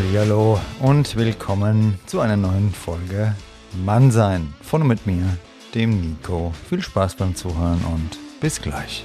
Hallihallo und willkommen zu einer neuen Folge Mannsein. Von und mit mir, dem Nico. Viel Spaß beim Zuhören und bis gleich.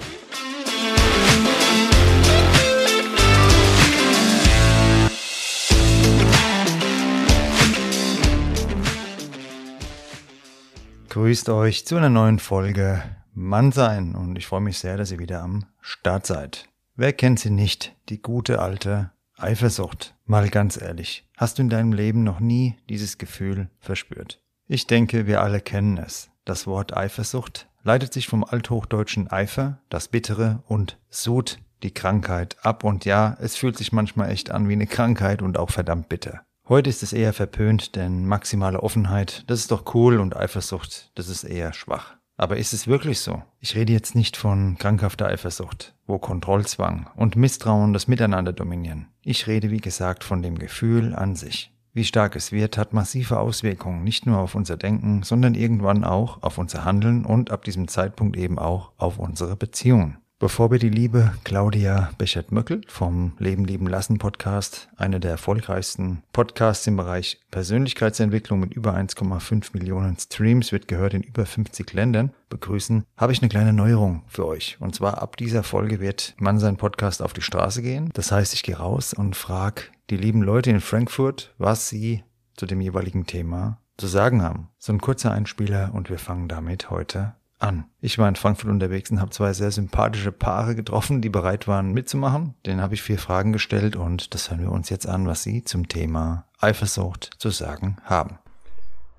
Grüßt euch zu einer neuen Folge Mannsein und ich freue mich sehr, dass ihr wieder am Start seid. Wer kennt sie nicht, die gute alte Eifersucht? Mal ganz ehrlich, hast du in deinem Leben noch nie dieses Gefühl verspürt? Ich denke, wir alle kennen es. Das Wort Eifersucht leitet sich vom althochdeutschen Eifer, das Bittere, und Sud, die Krankheit, ab und ja, es fühlt sich manchmal echt an wie eine Krankheit und auch verdammt bitter. Heute ist es eher verpönt, denn maximale Offenheit, das ist doch cool und Eifersucht, das ist eher schwach. Aber ist es wirklich so? Ich rede jetzt nicht von krankhafter Eifersucht, wo Kontrollzwang und Misstrauen das Miteinander dominieren. Ich rede, wie gesagt, von dem Gefühl an sich. Wie stark es wird, hat massive Auswirkungen nicht nur auf unser Denken, sondern irgendwann auch auf unser Handeln und ab diesem Zeitpunkt eben auch auf unsere Beziehungen. Bevor wir die liebe Claudia Bechert-Möckel vom Leben lieben lassen Podcast, eine der erfolgreichsten Podcasts im Bereich Persönlichkeitsentwicklung mit über 1,5 Millionen Streams, wird gehört in über 50 Ländern, begrüßen, habe ich eine kleine Neuerung für euch. Und zwar ab dieser Folge wird man sein Podcast auf die Straße gehen. Das heißt, ich gehe raus und frage die lieben Leute in Frankfurt, was sie zu dem jeweiligen Thema zu sagen haben. So ein kurzer Einspieler und wir fangen damit heute an. Ich war in Frankfurt unterwegs und habe zwei sehr sympathische Paare getroffen, die bereit waren mitzumachen. Denen habe ich vier Fragen gestellt und das hören wir uns jetzt an, was sie zum Thema Eifersucht zu sagen haben.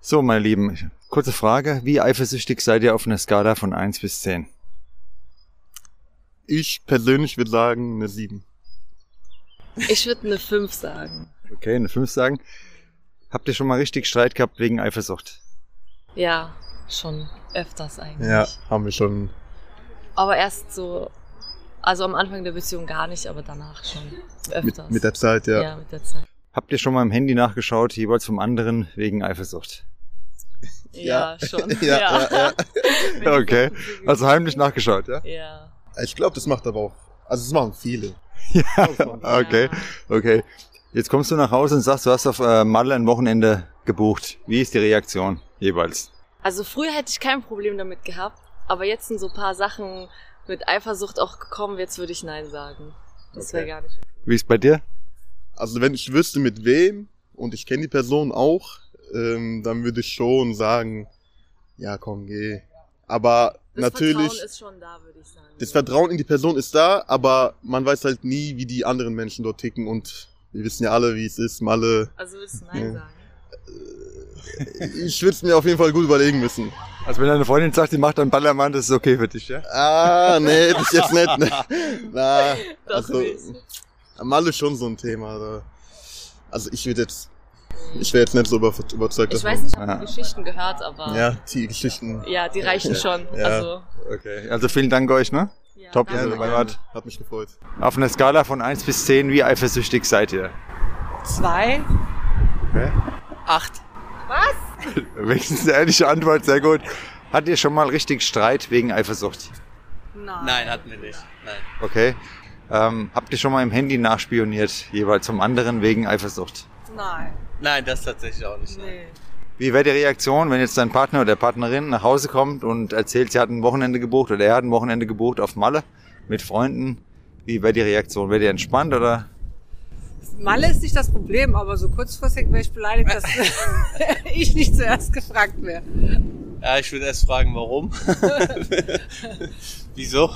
So, meine Lieben, kurze Frage. Wie eifersüchtig seid ihr auf einer Skala von 1 bis 10? Ich persönlich würde sagen eine 7. Ich würde eine 5 sagen. Okay, eine 5 sagen. Habt ihr schon mal richtig Streit gehabt wegen Eifersucht? Ja, schon öfters eigentlich. Ja, haben wir schon. Aber erst so, also am Anfang der Beziehung gar nicht, aber danach schon öfters. Mit, mit der Zeit, ja. ja, mit der Zeit. Habt ihr schon mal im Handy nachgeschaut, jeweils vom anderen wegen Eifersucht? Ja, schon. ja, ja, ja. Okay, also heimlich nachgeschaut, ja? Ja. Ich glaube, das macht aber auch. Also das machen viele. Ja, okay, okay. Jetzt kommst du nach Hause und sagst, du hast auf äh, Malle ein Wochenende gebucht. Wie ist die Reaktion jeweils? Also früher hätte ich kein Problem damit gehabt, aber jetzt sind so ein paar Sachen mit Eifersucht auch gekommen, jetzt würde ich Nein sagen. Das wäre Okay. gar nicht. Wie ist bei dir? Also wenn ich wüsste mit wem und ich kenne die Person auch, ähm, dann würde ich schon sagen, ja komm, geh. Aber Das natürlich, Vertrauen ist schon da, würde ich sagen. das Vertrauen in die Person ist da, aber man weiß halt nie, wie die anderen Menschen dort ticken und wir wissen ja alle, wie es ist, Malle. Also würdest du Nein Ja. sagen? Ich würde es mir auf jeden Fall gut überlegen müssen. Also wenn deine Freundin sagt, die macht einen Ballermann, das ist okay für dich, ja? Ah, nee, das ist jetzt nicht. Ne? Na, Doch also, nicht. Malle ist schon so ein Thema. aber- Also ich würde jetzt, ich wäre jetzt nicht so über, überzeugt Ich davon. weiß nicht, ich habe Ja. die Geschichten gehört, aber ja, Ja, die Geschichten. die reichen schon. Ja. Also, Okay. Also vielen Dank euch, ne? ja, Top, also mein gerne. Gott. Hat mich gefreut. Auf einer Skala von 1 bis 10, wie eifersüchtig seid ihr? Zwei. Okay. Acht. Wenigstens eine ehrliche Antwort, sehr gut. Hattet ihr schon mal richtig Streit wegen Eifersucht? Nein. Nein, hatten wir nicht. Nein. Okay. Ähm, habt ihr schon mal im Handy nachspioniert, jeweils zum anderen wegen Eifersucht? Nein. Nein, das tatsächlich auch nicht. Nein. Nee. Wie wäre die Reaktion, wenn jetzt dein Partner oder Partnerin nach Hause kommt und erzählt, sie hat ein Wochenende gebucht oder er hat ein Wochenende gebucht auf Malle mit Freunden? Wie wäre die Reaktion? Wäre die entspannt oder? Malle ist nicht das Problem, aber so kurzfristig wäre ich beleidigt, dass ich nicht zuerst gefragt wäre. Ja, ich würde erst fragen, warum. Wieso?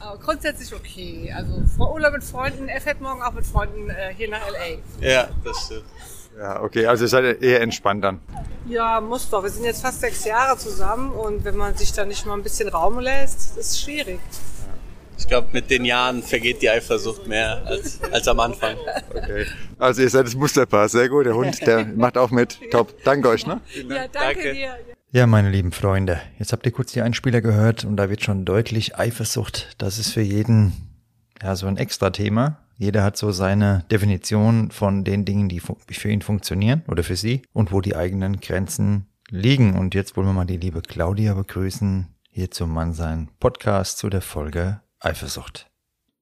Aber grundsätzlich okay. Also vor Urlaub mit Freunden, er fährt morgen auch mit Freunden äh, hier nach L.A. Ja, das stimmt. Ja, okay, also ihr seid eher entspannt dann. Ja, muss doch. Wir sind jetzt fast sechs Jahre zusammen und wenn man sich da nicht mal ein bisschen Raum lässt, ist es schwierig. Ich glaube, mit den Jahren vergeht die Eifersucht mehr als, als am Anfang. Okay. Also ihr seid das Musterpaar, sehr gut. Der Hund, der macht auch mit. Top. Danke euch, ne? Ja, danke, Danke. dir. Ja, meine lieben Freunde, jetzt habt ihr kurz die Einspieler gehört und da wird schon deutlich Eifersucht. Das ist für jeden ja so ein extra Thema. Jeder hat so seine Definition von den Dingen, die für ihn funktionieren oder für sie und wo die eigenen Grenzen liegen. Und jetzt wollen wir mal die liebe Claudia begrüßen hier zum Mannsein Podcast zu der Folge Eifersucht.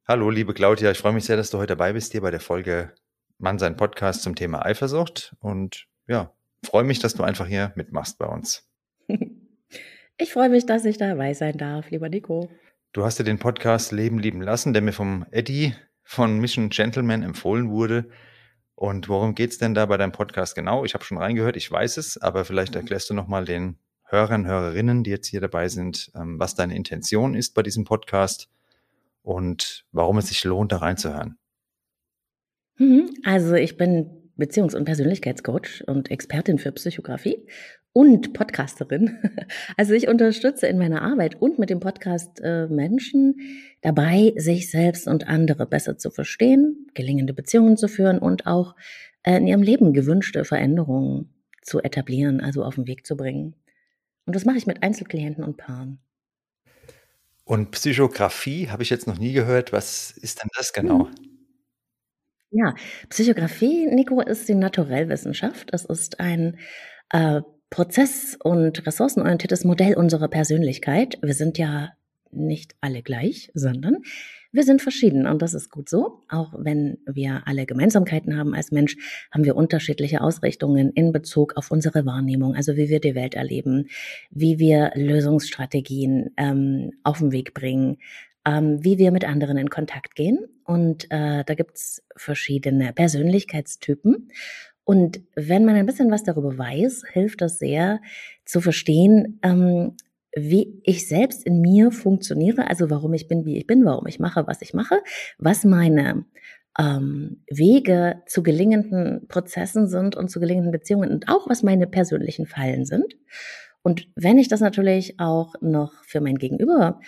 Hallo, liebe Claudia, ich freue mich sehr, dass du heute dabei bist hier bei der Folge Mann sein Podcast zum Thema Eifersucht und ja, freue mich, dass du einfach hier mitmachst bei uns. Ich freue mich, dass ich dabei sein darf, lieber Nico. Du hast dir den Podcast Leben lieben lassen, der mir vom Eddie von Mission Gentleman empfohlen wurde. Und worum geht's denn da bei deinem Podcast genau? Ich habe schon reingehört, ich weiß es, aber vielleicht erklärst du nochmal den Hörern, Hörerinnen, die jetzt hier dabei sind, ähm, was deine Intention ist bei diesem Podcast und warum es sich lohnt, da reinzuhören. Mhm. Also ich bin Beziehungs- und Persönlichkeitscoach und Expertin für Psychografie und Podcasterin. Also ich unterstütze in meiner Arbeit und mit dem Podcast äh, Menschen dabei, sich selbst und andere besser zu verstehen, gelingende Beziehungen zu führen und auch äh, in ihrem Leben gewünschte Veränderungen zu etablieren, also auf den Weg zu bringen. Und das mache ich mit Einzelklienten und Paaren. Und Psychografie habe ich jetzt noch nie gehört. Was ist denn das genau? Hm. Ja, Psychografie, Nico, ist die Naturellwissenschaft. Es ist ein äh, prozess- und ressourcenorientiertes Modell unserer Persönlichkeit. Wir sind ja nicht alle gleich, sondern wir sind verschieden und das ist gut so. Auch wenn wir alle Gemeinsamkeiten haben als Mensch, haben wir unterschiedliche Ausrichtungen in Bezug auf unsere Wahrnehmung, also wie wir die Welt erleben, wie wir Lösungsstrategien ähm, auf den Weg bringen, ähm, wie wir mit anderen in Kontakt gehen. Und äh, da gibt's verschiedene Persönlichkeitstypen. Und wenn man ein bisschen was darüber weiß, hilft das sehr zu verstehen, ähm, wie ich selbst in mir funktioniere, also warum ich bin, wie ich bin, warum ich mache, was ich mache, was meine ähm, Wege zu gelingenden Prozessen sind und zu gelingenden Beziehungen und auch was meine persönlichen Fallen sind. Und wenn ich das natürlich auch noch für mein Gegenüber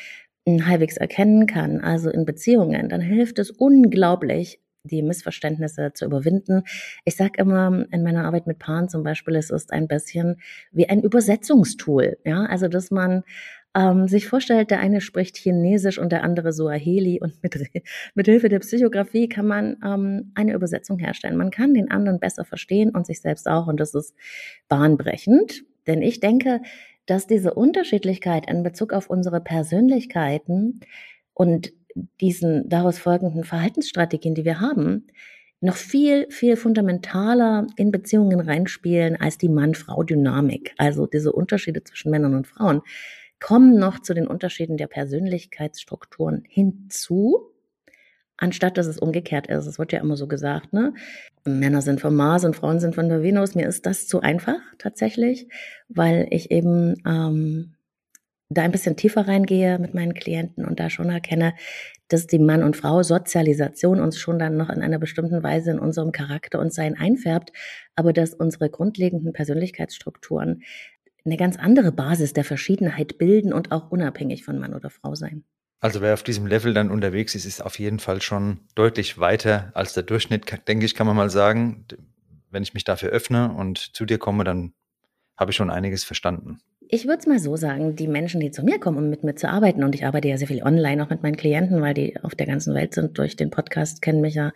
halbwegs erkennen kann, also in Beziehungen, dann hilft es unglaublich, die Missverständnisse zu überwinden. Ich sage immer in meiner Arbeit mit Paaren zum Beispiel, es ist ein bisschen wie ein Übersetzungstool. Ja, also dass man ähm, sich vorstellt, der eine spricht Chinesisch und der andere Suaheli und mit, mit Hilfe der Psychografie kann man ähm, eine Übersetzung herstellen. Man kann den anderen besser verstehen und sich selbst auch und das ist bahnbrechend. Denn ich denke, dass diese Unterschiedlichkeit in Bezug auf unsere Persönlichkeiten und diesen daraus folgenden Verhaltensstrategien, die wir haben, noch viel, viel fundamentaler in Beziehungen reinspielen als die Mann-Frau-Dynamik. Also diese Unterschiede zwischen Männern und Frauen kommen noch zu den Unterschieden der Persönlichkeitsstrukturen hinzu, anstatt dass es umgekehrt ist. Es wird ja immer so gesagt, ne? Männer sind vom Mars und Frauen sind von der Venus. Mir ist das zu einfach tatsächlich, weil ich eben ähm, da ein bisschen tiefer reingehe mit meinen Klienten und da schon erkenne, dass die Mann- und Frau-Sozialisation uns schon dann noch in einer bestimmten Weise in unserem Charakter und Sein einfärbt, aber dass unsere grundlegenden Persönlichkeitsstrukturen eine ganz andere Basis der Verschiedenheit bilden und auch unabhängig von Mann oder Frau sein. Also wer auf diesem Level dann unterwegs ist, ist auf jeden Fall schon deutlich weiter als der Durchschnitt, denke ich, kann man mal sagen. Wenn ich mich dafür öffne und zu dir komme, dann habe ich schon einiges verstanden. Ich würde es mal so sagen, die Menschen, die zu mir kommen, um mit mir zu arbeiten, und ich arbeite ja sehr viel online auch mit meinen Klienten, weil die auf der ganzen Welt sind, durch den Podcast kennen mich ja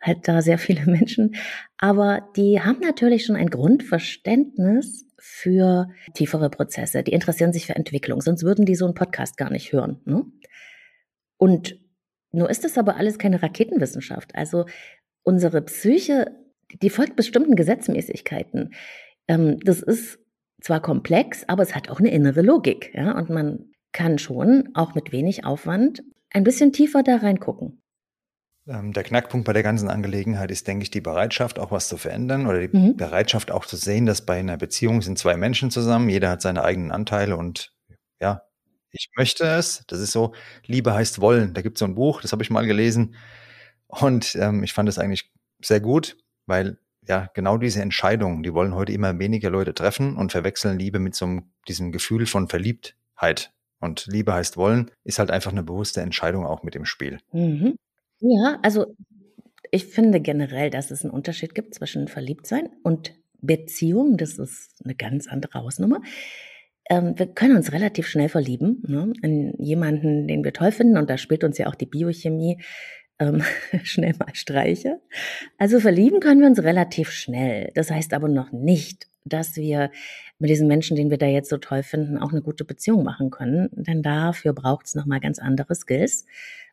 halt da sehr viele Menschen, aber die haben natürlich schon ein Grundverständnis für tiefere Prozesse. Die interessieren sich für Entwicklung, sonst würden die so einen Podcast gar nicht hören. Ne? Und nur ist das aber alles keine Raketenwissenschaft. Also unsere Psyche, die folgt bestimmten Gesetzmäßigkeiten. Ähm, das ist zwar komplex, aber es hat auch eine innere Logik. Ja? Und man kann schon auch mit wenig Aufwand ein bisschen tiefer da reingucken. Ähm, der Knackpunkt bei der ganzen Angelegenheit ist, denke ich, die Bereitschaft, auch was zu verändern oder die mhm. Bereitschaft auch zu sehen, dass bei einer Beziehung sind zwei Menschen zusammen, jeder hat seine eigenen Anteile und ja, ich möchte es. Das ist so, Liebe heißt wollen. Da gibt es so ein Buch, das habe ich mal gelesen. Und ähm, ich fand es eigentlich sehr gut, weil ja genau diese Entscheidungen, die wollen heute immer weniger Leute treffen und verwechseln Liebe mit so einem, diesem Gefühl von Verliebtheit. Und Liebe heißt wollen, ist halt einfach eine bewusste Entscheidung auch mit dem Spiel. Mhm. Ja, also ich finde generell, dass es einen Unterschied gibt zwischen Verliebtsein und Beziehung. Das ist eine ganz andere Hausnummer ähm, wir können uns relativ schnell verlieben ne, in jemanden, den wir toll finden. Und da spielt uns ja auch die Biochemie ähm, schnell mal Streiche. Also verlieben können wir uns relativ schnell. Das heißt aber noch nicht, dass wir mit diesem Menschen, den wir da jetzt so toll finden, auch eine gute Beziehung machen können. Denn dafür braucht es nochmal ganz andere Skills.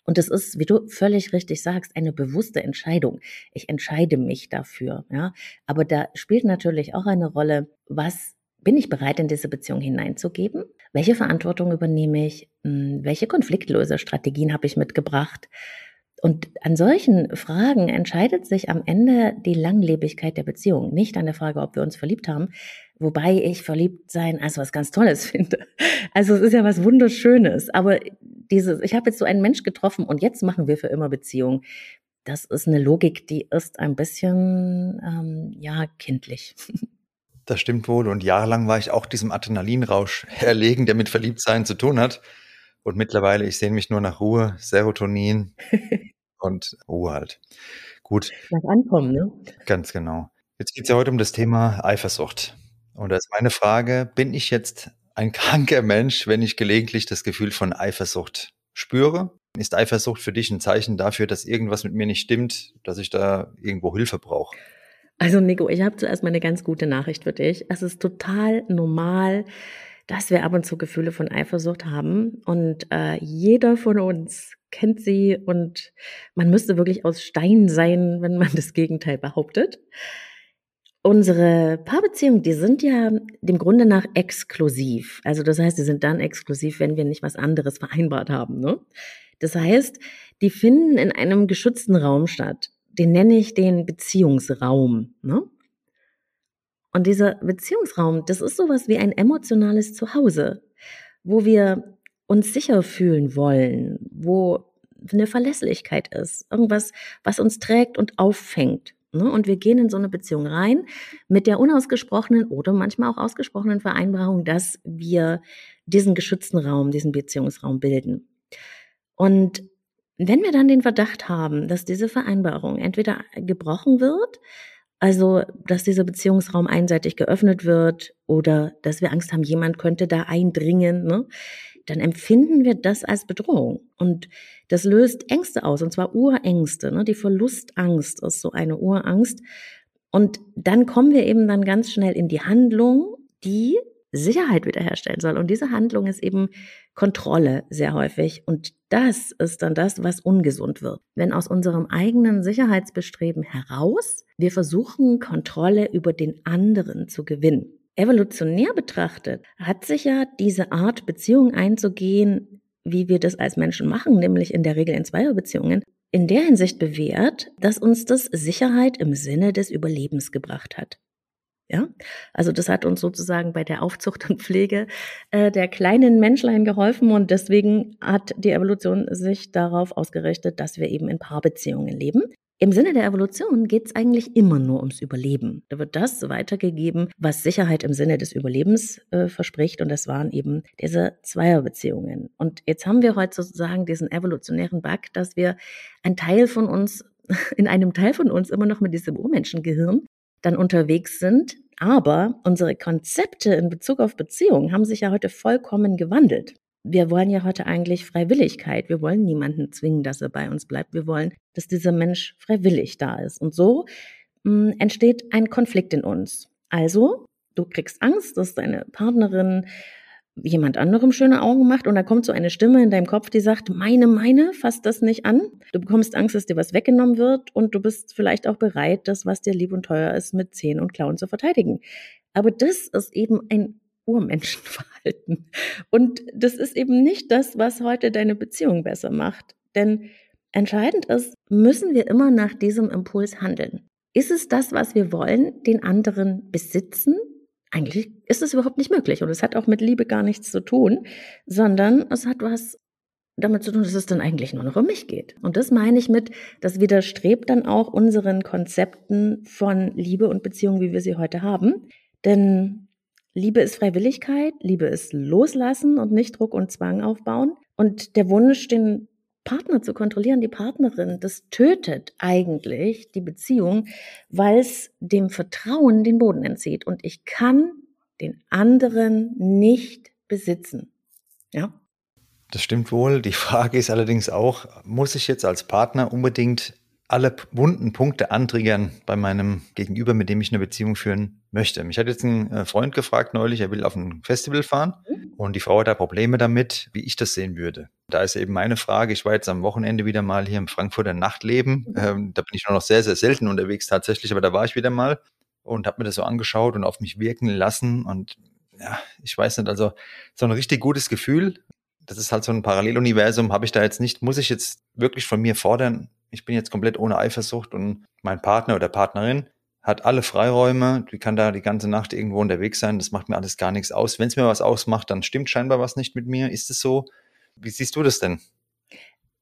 Und das ist, wie du völlig richtig sagst, eine bewusste Entscheidung. Ich entscheide mich dafür, ja. Aber da spielt natürlich auch eine Rolle, was bin ich bereit, in diese Beziehung hineinzugeben? Welche Verantwortung übernehme ich? Hm, welche Konfliktlösestrategien habe ich mitgebracht? Und an solchen Fragen entscheidet sich am Ende die Langlebigkeit der Beziehung, nicht an der Frage, ob wir uns verliebt haben, wobei ich verliebt sein als was ganz Tolles finde. Also es ist ja was Wunderschönes, aber dieses, ich habe jetzt so einen Mensch getroffen und jetzt machen wir für immer Beziehung. Das ist eine Logik, die ist ein bisschen, ähm, ja, kindlich. Das stimmt wohl. Und jahrelang war ich auch diesem Adrenalinrausch erlegen, der mit Verliebtsein zu tun hat. Und mittlerweile, ich sehne mich nur nach Ruhe, Serotonin und Ruhe halt. Gut. Nach Ankommen, ne? Ganz genau. Jetzt geht es ja heute um das Thema Eifersucht. Und da ist meine Frage, bin ich jetzt ein kranker Mensch, wenn ich gelegentlich das Gefühl von Eifersucht spüre? Ist Eifersucht für dich ein Zeichen dafür, dass irgendwas mit mir nicht stimmt, dass ich da irgendwo Hilfe brauche? Also Nico, ich habe zuerst mal eine ganz gute Nachricht für dich. Es ist total normal, dass wir ab und zu Gefühle von Eifersucht haben. Und äh, jeder von uns kennt sie und man müsste wirklich aus Stein sein, wenn man das Gegenteil behauptet. Unsere Paarbeziehungen, die sind ja dem Grunde nach exklusiv. Also das heißt, die sind dann exklusiv, wenn wir nicht was anderes vereinbart haben. Ne? Das heißt, die finden in einem geschützten Raum statt. Den nenne ich den Beziehungsraum. Ne? Und dieser Beziehungsraum, das ist sowas wie ein emotionales Zuhause, wo wir uns sicher fühlen wollen, wo eine Verlässlichkeit ist, irgendwas, was uns trägt und auffängt. Ne? Und wir gehen in so eine Beziehung rein mit der unausgesprochenen oder manchmal auch ausgesprochenen Vereinbarung, dass wir diesen geschützten Raum, diesen Beziehungsraum bilden. Und wenn wir dann den Verdacht haben, dass diese Vereinbarung entweder gebrochen wird, also dass dieser Beziehungsraum einseitig geöffnet wird oder dass wir Angst haben, jemand könnte da eindringen, ne, dann empfinden wir das als Bedrohung. Und das löst Ängste aus, und zwar Urängste. Ne? Die Verlustangst ist so eine Urangst. Und dann kommen wir eben dann ganz schnell in die Handlung, die Sicherheit wiederherstellen soll. Und diese Handlung ist eben Kontrolle sehr häufig. Und das ist dann das, was ungesund wird. Wenn aus unserem eigenen Sicherheitsbestreben heraus wir versuchen, Kontrolle über den anderen zu gewinnen. Evolutionär betrachtet hat sich ja diese Art, Beziehungen einzugehen, wie wir das als Menschen machen, nämlich in der Regel in Zweierbeziehungen, in der Hinsicht bewährt, dass uns das Sicherheit im Sinne des Überlebens gebracht hat. Ja, also das hat uns sozusagen bei der Aufzucht und Pflege äh, der kleinen Menschlein geholfen und deswegen hat die Evolution sich darauf ausgerichtet, dass wir eben in Paarbeziehungen leben. Im Sinne der Evolution geht es eigentlich immer nur ums Überleben. Da wird das weitergegeben, was Sicherheit im Sinne des Überlebens äh, verspricht. Und das waren eben diese Zweierbeziehungen. Und jetzt haben wir heute sozusagen diesen evolutionären Bug, dass wir ein Teil von uns, in einem Teil von uns immer noch mit diesem Urmenschengehirn dann unterwegs sind. Aber unsere Konzepte in Bezug auf Beziehungen haben sich ja heute vollkommen gewandelt wir wollen ja heute eigentlich Freiwilligkeit. Wir wollen niemanden zwingen, dass er bei uns bleibt. Wir wollen, dass dieser Mensch freiwillig da ist. Und so mh, hm, entsteht ein Konflikt in uns. Also, du kriegst Angst, dass deine Partnerin jemand anderem schöne Augen macht und da kommt so eine Stimme in deinem Kopf, die sagt, meine, meine, fass das nicht an. Du bekommst Angst, dass dir was weggenommen wird und du bist vielleicht auch bereit, das, was dir lieb und teuer ist, mit Zehen und Klauen zu verteidigen. Aber das ist eben ein Urmenschenverhalten. Und das ist eben nicht das, was heute deine Beziehung besser macht. Denn entscheidend ist, müssen wir immer nach diesem Impuls handeln. Ist es das, was wir wollen, den anderen besitzen? Eigentlich ist es überhaupt nicht möglich und es hat auch mit Liebe gar nichts zu tun, sondern es hat was damit zu tun, dass es dann eigentlich nur noch um mich geht. Und das meine ich mit, das widerstrebt dann auch unseren Konzepten von Liebe und Beziehung, wie wir sie heute haben. Denn Liebe ist Freiwilligkeit, Liebe ist Loslassen und nicht Druck und Zwang aufbauen. Und der Wunsch, den Partner zu kontrollieren, die Partnerin, das tötet eigentlich die Beziehung, weil es dem Vertrauen den Boden entzieht. Und ich kann den anderen nicht besitzen. Ja. Das stimmt wohl. Die Frage ist allerdings auch, muss ich jetzt als Partner unbedingt alle wunden Punkte antriggern bei meinem Gegenüber, mit dem ich eine Beziehung führen möchte. Mich hat jetzt ein äh, Freund gefragt neulich, er will auf ein Festival fahren mhm. und die Frau hat da Probleme damit, wie ich das sehen würde. Da ist eben meine Frage, ich war jetzt am Wochenende wieder mal hier im Frankfurter Nachtleben. Mhm. Ähm, da bin ich nur noch sehr, sehr selten unterwegs tatsächlich, aber da war ich wieder mal und habe mir das so angeschaut und auf mich wirken lassen. Und ja, ich weiß nicht, also so ein richtig gutes Gefühl. Das ist halt so ein Paralleluniversum, habe ich da jetzt nicht, muss ich jetzt wirklich von mir fordern. Ich bin jetzt komplett ohne Eifersucht und mein Partner oder Partnerin hat alle Freiräume, die kann da die ganze Nacht irgendwo unterwegs sein, das macht mir alles gar nichts aus. Wenn es mir was ausmacht, dann stimmt scheinbar was nicht mit mir. Ist es so? Wie siehst du das denn?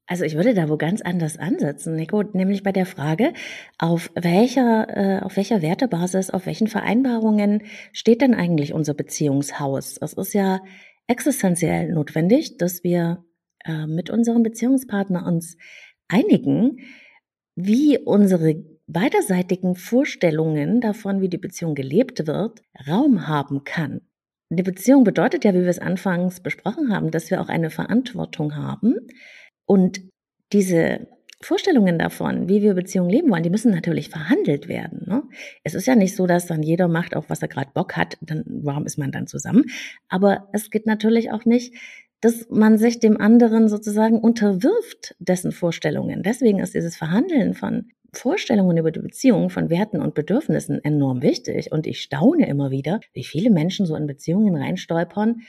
Also ich würde da wo ganz anders ansetzen, Nico, nämlich bei der Frage, auf welcher, äh, auf welcher Wertebasis, auf welchen Vereinbarungen steht denn eigentlich unser Beziehungshaus? Es ist ja existenziell notwendig, dass wir äh, mit unserem Beziehungspartner uns einigen, wie unsere beiderseitigen Vorstellungen davon, wie die Beziehung gelebt wird, Raum haben kann. Die Beziehung bedeutet ja, wie wir es anfangs besprochen haben, dass wir auch eine Verantwortung haben. Und diese Vorstellungen davon, wie wir Beziehungen leben wollen, die müssen natürlich verhandelt werden. Ne? Es ist ja nicht so, dass dann jeder macht, auf was er gerade Bock hat, dann warum ist man dann zusammen? Aber es geht natürlich auch nicht, dass man sich dem anderen sozusagen unterwirft, dessen Vorstellungen. Deswegen ist dieses Verhandeln von Vorstellungen über die Beziehung von Werten und Bedürfnissen enorm wichtig. Und ich staune immer wieder, wie viele Menschen so in Beziehungen reinstolpern,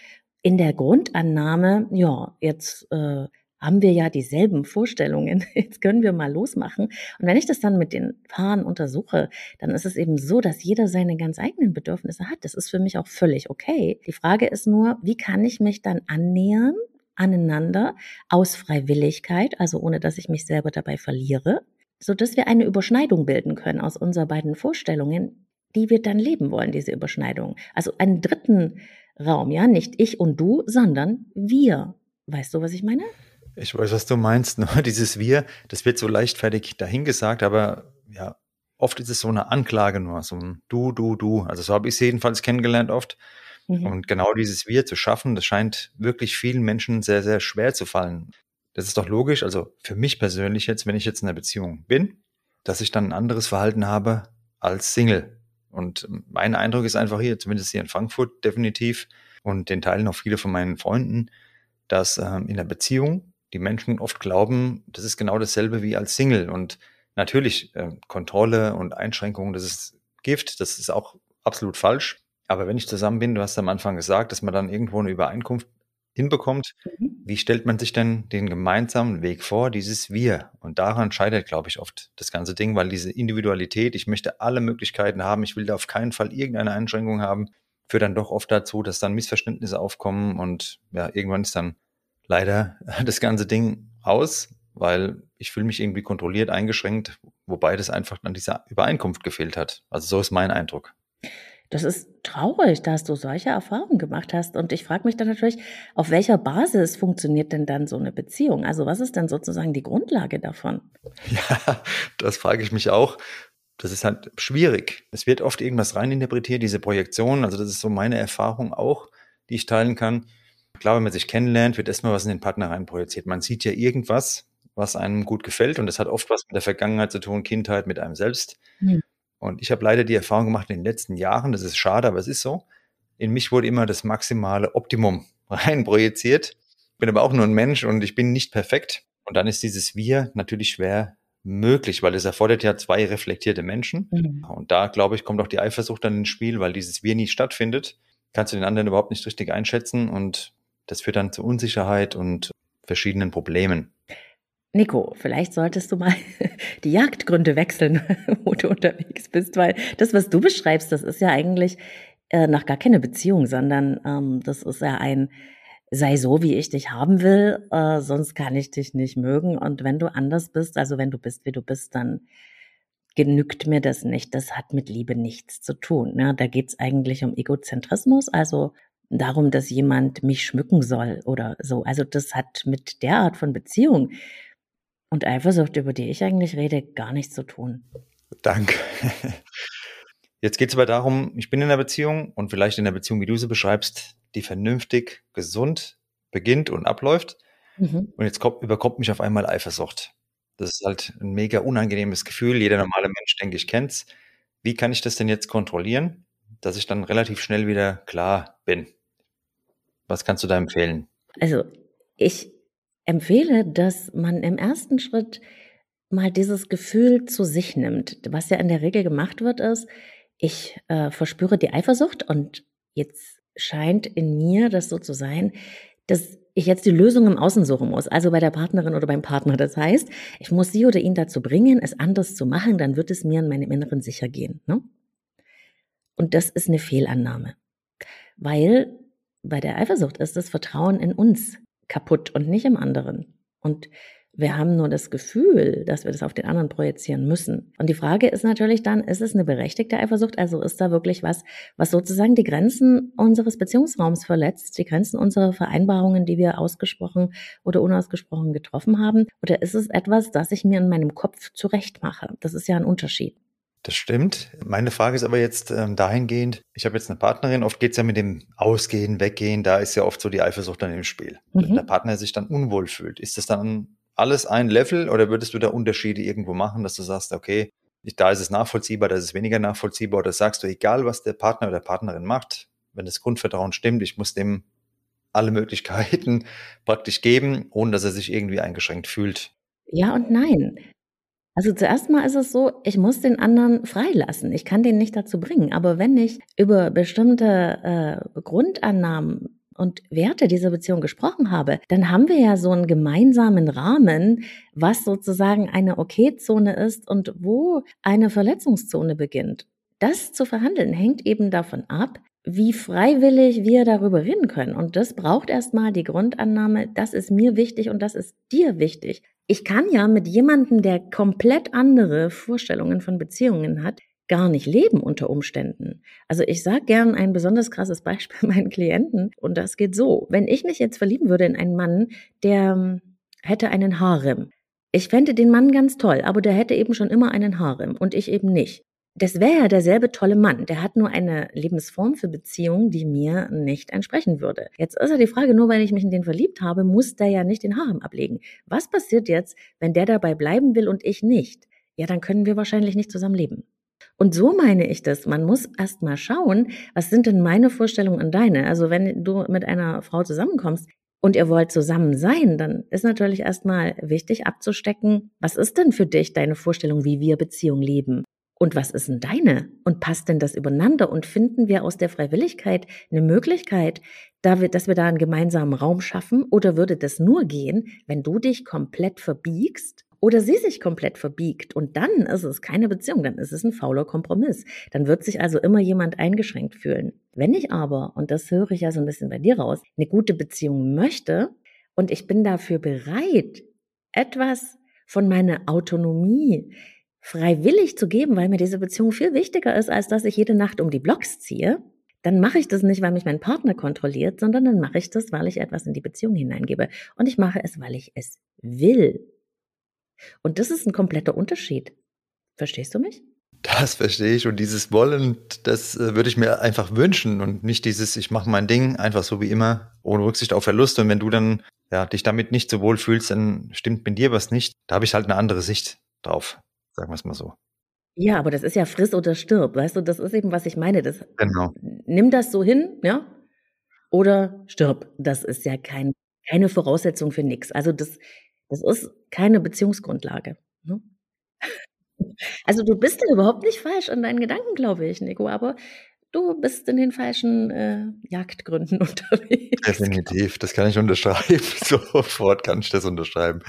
in der Grundannahme, ja, jetzt äh, haben wir ja dieselben Vorstellungen, jetzt können wir mal losmachen. Und wenn ich das dann mit den Paaren untersuche, dann ist es eben so, dass jeder seine ganz eigenen Bedürfnisse hat. Das ist für mich auch völlig okay. Die Frage ist nur, wie kann ich mich dann annähern aneinander aus Freiwilligkeit, also ohne dass ich mich selber dabei verliere, so dass wir eine Überschneidung bilden können aus unseren beiden Vorstellungen, die wir dann leben wollen, diese Überschneidung. Also einen dritten Raum, ja, nicht ich und du, sondern wir. Weißt du, was ich meine? Ich weiß, was du meinst. Nur dieses Wir, das wird so leichtfertig dahingesagt, aber ja, oft ist es so eine Anklage nur, so ein Du, Du, Du. Also so habe ich es jedenfalls kennengelernt oft. Mhm. Und genau dieses Wir zu schaffen, das scheint wirklich vielen Menschen sehr, sehr schwer zu fallen. Das ist doch logisch. Also für mich persönlich jetzt, wenn ich jetzt in einer Beziehung bin, dass ich dann ein anderes Verhalten habe als Single. Und mein Eindruck ist einfach hier, zumindest hier in Frankfurt definitiv und den teilen auch viele von meinen Freunden, dass ähm, in der Beziehung die Menschen oft glauben, das ist genau dasselbe wie als Single. Und natürlich äh, Kontrolle und Einschränkungen, das ist Gift, das ist auch absolut falsch. Aber wenn ich zusammen bin, du hast am Anfang gesagt, dass man dann irgendwo eine Übereinkunft hinbekommt, mhm. wie stellt man sich denn den gemeinsamen Weg vor, dieses Wir? Und daran scheitert, glaube ich, oft das ganze Ding, weil diese Individualität, ich möchte alle Möglichkeiten haben, ich will da auf keinen Fall irgendeine Einschränkung haben, führt dann doch oft dazu, dass dann Missverständnisse aufkommen und ja, irgendwann ist dann leider das ganze Ding aus, weil ich fühle mich irgendwie kontrolliert, eingeschränkt, wobei das einfach an dieser Übereinkunft gefehlt hat. Also so ist mein Eindruck. Das ist traurig, dass du solche Erfahrungen gemacht hast. Und ich frage mich dann natürlich, auf welcher Basis funktioniert denn dann so eine Beziehung? Also was ist denn sozusagen die Grundlage davon? Ja, das frage ich mich auch. Das ist halt schwierig. Es wird oft irgendwas reininterpretiert, diese Projektion. Also das ist so meine Erfahrung auch, die ich teilen kann. Klar, wenn man sich kennenlernt, wird erstmal was in den Partner reinprojiziert. Man sieht ja irgendwas, was einem gut gefällt. Und das hat oft was mit der Vergangenheit zu tun, Kindheit, mit einem selbst. Mhm. Und ich habe leider die Erfahrung gemacht in den letzten Jahren, das ist schade, aber es ist so. In mich wurde immer das maximale Optimum reinprojiziert. Bin aber auch nur ein Mensch und ich bin nicht perfekt. Und dann ist dieses Wir natürlich schwer möglich, weil es erfordert ja zwei reflektierte Menschen. Mhm. Und da, glaube ich, kommt auch die Eifersucht dann ins Spiel, weil dieses Wir nie stattfindet. Kannst du den anderen überhaupt nicht richtig einschätzen und das führt dann zu Unsicherheit und verschiedenen Problemen. Nico, vielleicht solltest du mal die Jagdgründe wechseln, wo du unterwegs bist, weil das, was du beschreibst, das ist ja eigentlich äh, noch gar keine Beziehung, sondern ähm, das ist ja ein sei so, wie ich dich haben will, äh, sonst kann ich dich nicht mögen. Und wenn du anders bist, also wenn du bist, wie du bist, dann genügt mir das nicht. Das hat mit Liebe nichts zu tun. Ne? Da geht's eigentlich um Egozentrismus, also darum, dass jemand mich schmücken soll oder so. Also das hat mit der Art von Beziehung und Eifersucht, über die ich eigentlich rede, gar nichts zu tun. Danke. Jetzt geht es aber darum, ich bin in einer Beziehung und vielleicht in einer Beziehung, wie du sie beschreibst, die vernünftig, gesund beginnt und abläuft. Mhm. Und jetzt kommt, überkommt mich auf einmal Eifersucht. Das ist halt ein mega unangenehmes Gefühl. Jeder normale Mensch, denke ich, kennt's. Wie kann ich das denn jetzt kontrollieren, dass ich dann relativ schnell wieder klar bin? Was kannst du da empfehlen? Also ich empfehle, dass man im ersten Schritt mal dieses Gefühl zu sich nimmt. Was ja in der Regel gemacht wird, ist, ich äh, verspüre die Eifersucht und jetzt scheint in mir das so zu sein, dass ich jetzt die Lösung im Außen suchen muss, also bei der Partnerin oder beim Partner. Das heißt, ich muss sie oder ihn dazu bringen, es anders zu machen, dann wird es mir in meinem Inneren sicher gehen. Ne? Und das ist eine Fehlannahme, weil bei der Eifersucht ist das Vertrauen in uns kaputt und nicht im anderen. Und wir haben nur das Gefühl, dass wir das auf den anderen projizieren müssen. Und die Frage ist natürlich dann, ist es eine berechtigte Eifersucht? Also ist da wirklich was, was sozusagen die Grenzen unseres Beziehungsraums verletzt, die Grenzen unserer Vereinbarungen, die wir ausgesprochen oder unausgesprochen getroffen haben? Oder ist es etwas, das ich mir in meinem Kopf zurechtmache? Das ist ja ein Unterschied. Das stimmt. Meine Frage ist aber jetzt ähm, dahingehend, ich habe jetzt eine Partnerin, oft geht's ja mit dem Ausgehen, Weggehen, da ist ja oft so die Eifersucht dann im Spiel. Mhm. Wenn der Partner sich dann unwohl fühlt, ist das dann alles ein Level oder würdest du da Unterschiede irgendwo machen, dass du sagst, okay, da ist es nachvollziehbar, da ist es weniger nachvollziehbar oder sagst du, egal was der Partner oder Partnerin macht, wenn das Grundvertrauen stimmt, ich muss dem alle Möglichkeiten praktisch geben, ohne dass er sich irgendwie eingeschränkt fühlt. Ja und nein. Also zuerst mal ist es so, ich muss den anderen freilassen. Ich kann den nicht dazu bringen. Aber wenn ich über bestimmte äh, Grundannahmen und Werte dieser Beziehung gesprochen habe, dann haben wir ja so einen gemeinsamen Rahmen, was sozusagen eine Okay-Zone ist und wo eine Verletzungszone beginnt. Das zu verhandeln hängt eben davon ab, wie freiwillig wir darüber reden können. Und das braucht erstmal die Grundannahme, das ist mir wichtig und das ist dir wichtig. Ich kann ja mit jemandem, der komplett andere Vorstellungen von Beziehungen hat, gar nicht leben unter Umständen. Also ich sage gern ein besonders krasses Beispiel meinen Klienten und das geht so. Wenn ich mich jetzt verlieben würde in einen Mann, der hm, hätte einen Harem. Ich fände den Mann ganz toll, aber der hätte eben schon immer einen Harem und ich eben nicht. Das wäre ja derselbe tolle Mann. Der hat nur eine Lebensform für Beziehungen, die mir nicht entsprechen würde. Jetzt ist ja die Frage, nur weil ich mich in den verliebt habe, muss der ja nicht den Harem ablegen. Was passiert jetzt, wenn der dabei bleiben will und ich nicht? Ja, dann können wir wahrscheinlich nicht zusammen leben. Und so meine ich das. Man muss erst mal schauen, was sind denn meine Vorstellungen und deine? Also wenn du mit einer Frau zusammenkommst und ihr wollt zusammen sein, dann ist natürlich erstmal wichtig abzustecken, was ist denn für dich deine Vorstellung, wie wir Beziehung leben? Und was ist denn deine? Und passt denn das übereinander? Und finden wir aus der Freiwilligkeit eine Möglichkeit, dass wir da einen gemeinsamen Raum schaffen? Oder würde das nur gehen, wenn du dich komplett verbiegst oder sie sich komplett verbiegt und dann ist es keine Beziehung, dann ist es ein fauler Kompromiss. Dann wird sich also immer jemand eingeschränkt fühlen. Wenn ich aber, und das höre ich ja so ein bisschen bei dir raus, eine gute Beziehung möchte und ich bin dafür bereit, etwas von meiner Autonomie freiwillig zu geben, weil mir diese Beziehung viel wichtiger ist, als dass ich jede Nacht um die Blocks ziehe, dann mache ich das nicht, weil mich mein Partner kontrolliert, sondern dann mache ich das, weil ich etwas in die Beziehung hineingebe. Und ich mache es, weil ich es will. Und das ist ein kompletter Unterschied. Verstehst du mich? Das verstehe ich. Und dieses Wollen, das äh, würde ich mir einfach wünschen und nicht dieses, ich mache mein Ding einfach so wie immer, ohne Rücksicht auf Verlust. Und wenn du dann ja, dich damit nicht so wohl fühlst, dann stimmt mit dir was nicht. Da habe ich halt eine andere Sicht drauf, sagen wir es mal so. Ja, aber das ist ja friss oder stirb, weißt du, das ist eben, was ich meine. Das, genau. Nimm das so hin, ja, oder stirb. Das ist ja kein, keine Voraussetzung für nichts. Also das, das ist keine Beziehungsgrundlage. Ne? Also du bist ja überhaupt nicht falsch in deinen Gedanken, glaube ich, Nico, aber du bist in den falschen äh, Jagdgründen unterwegs. Definitiv, das kann ich unterschreiben. Sofort kann ich das unterschreiben.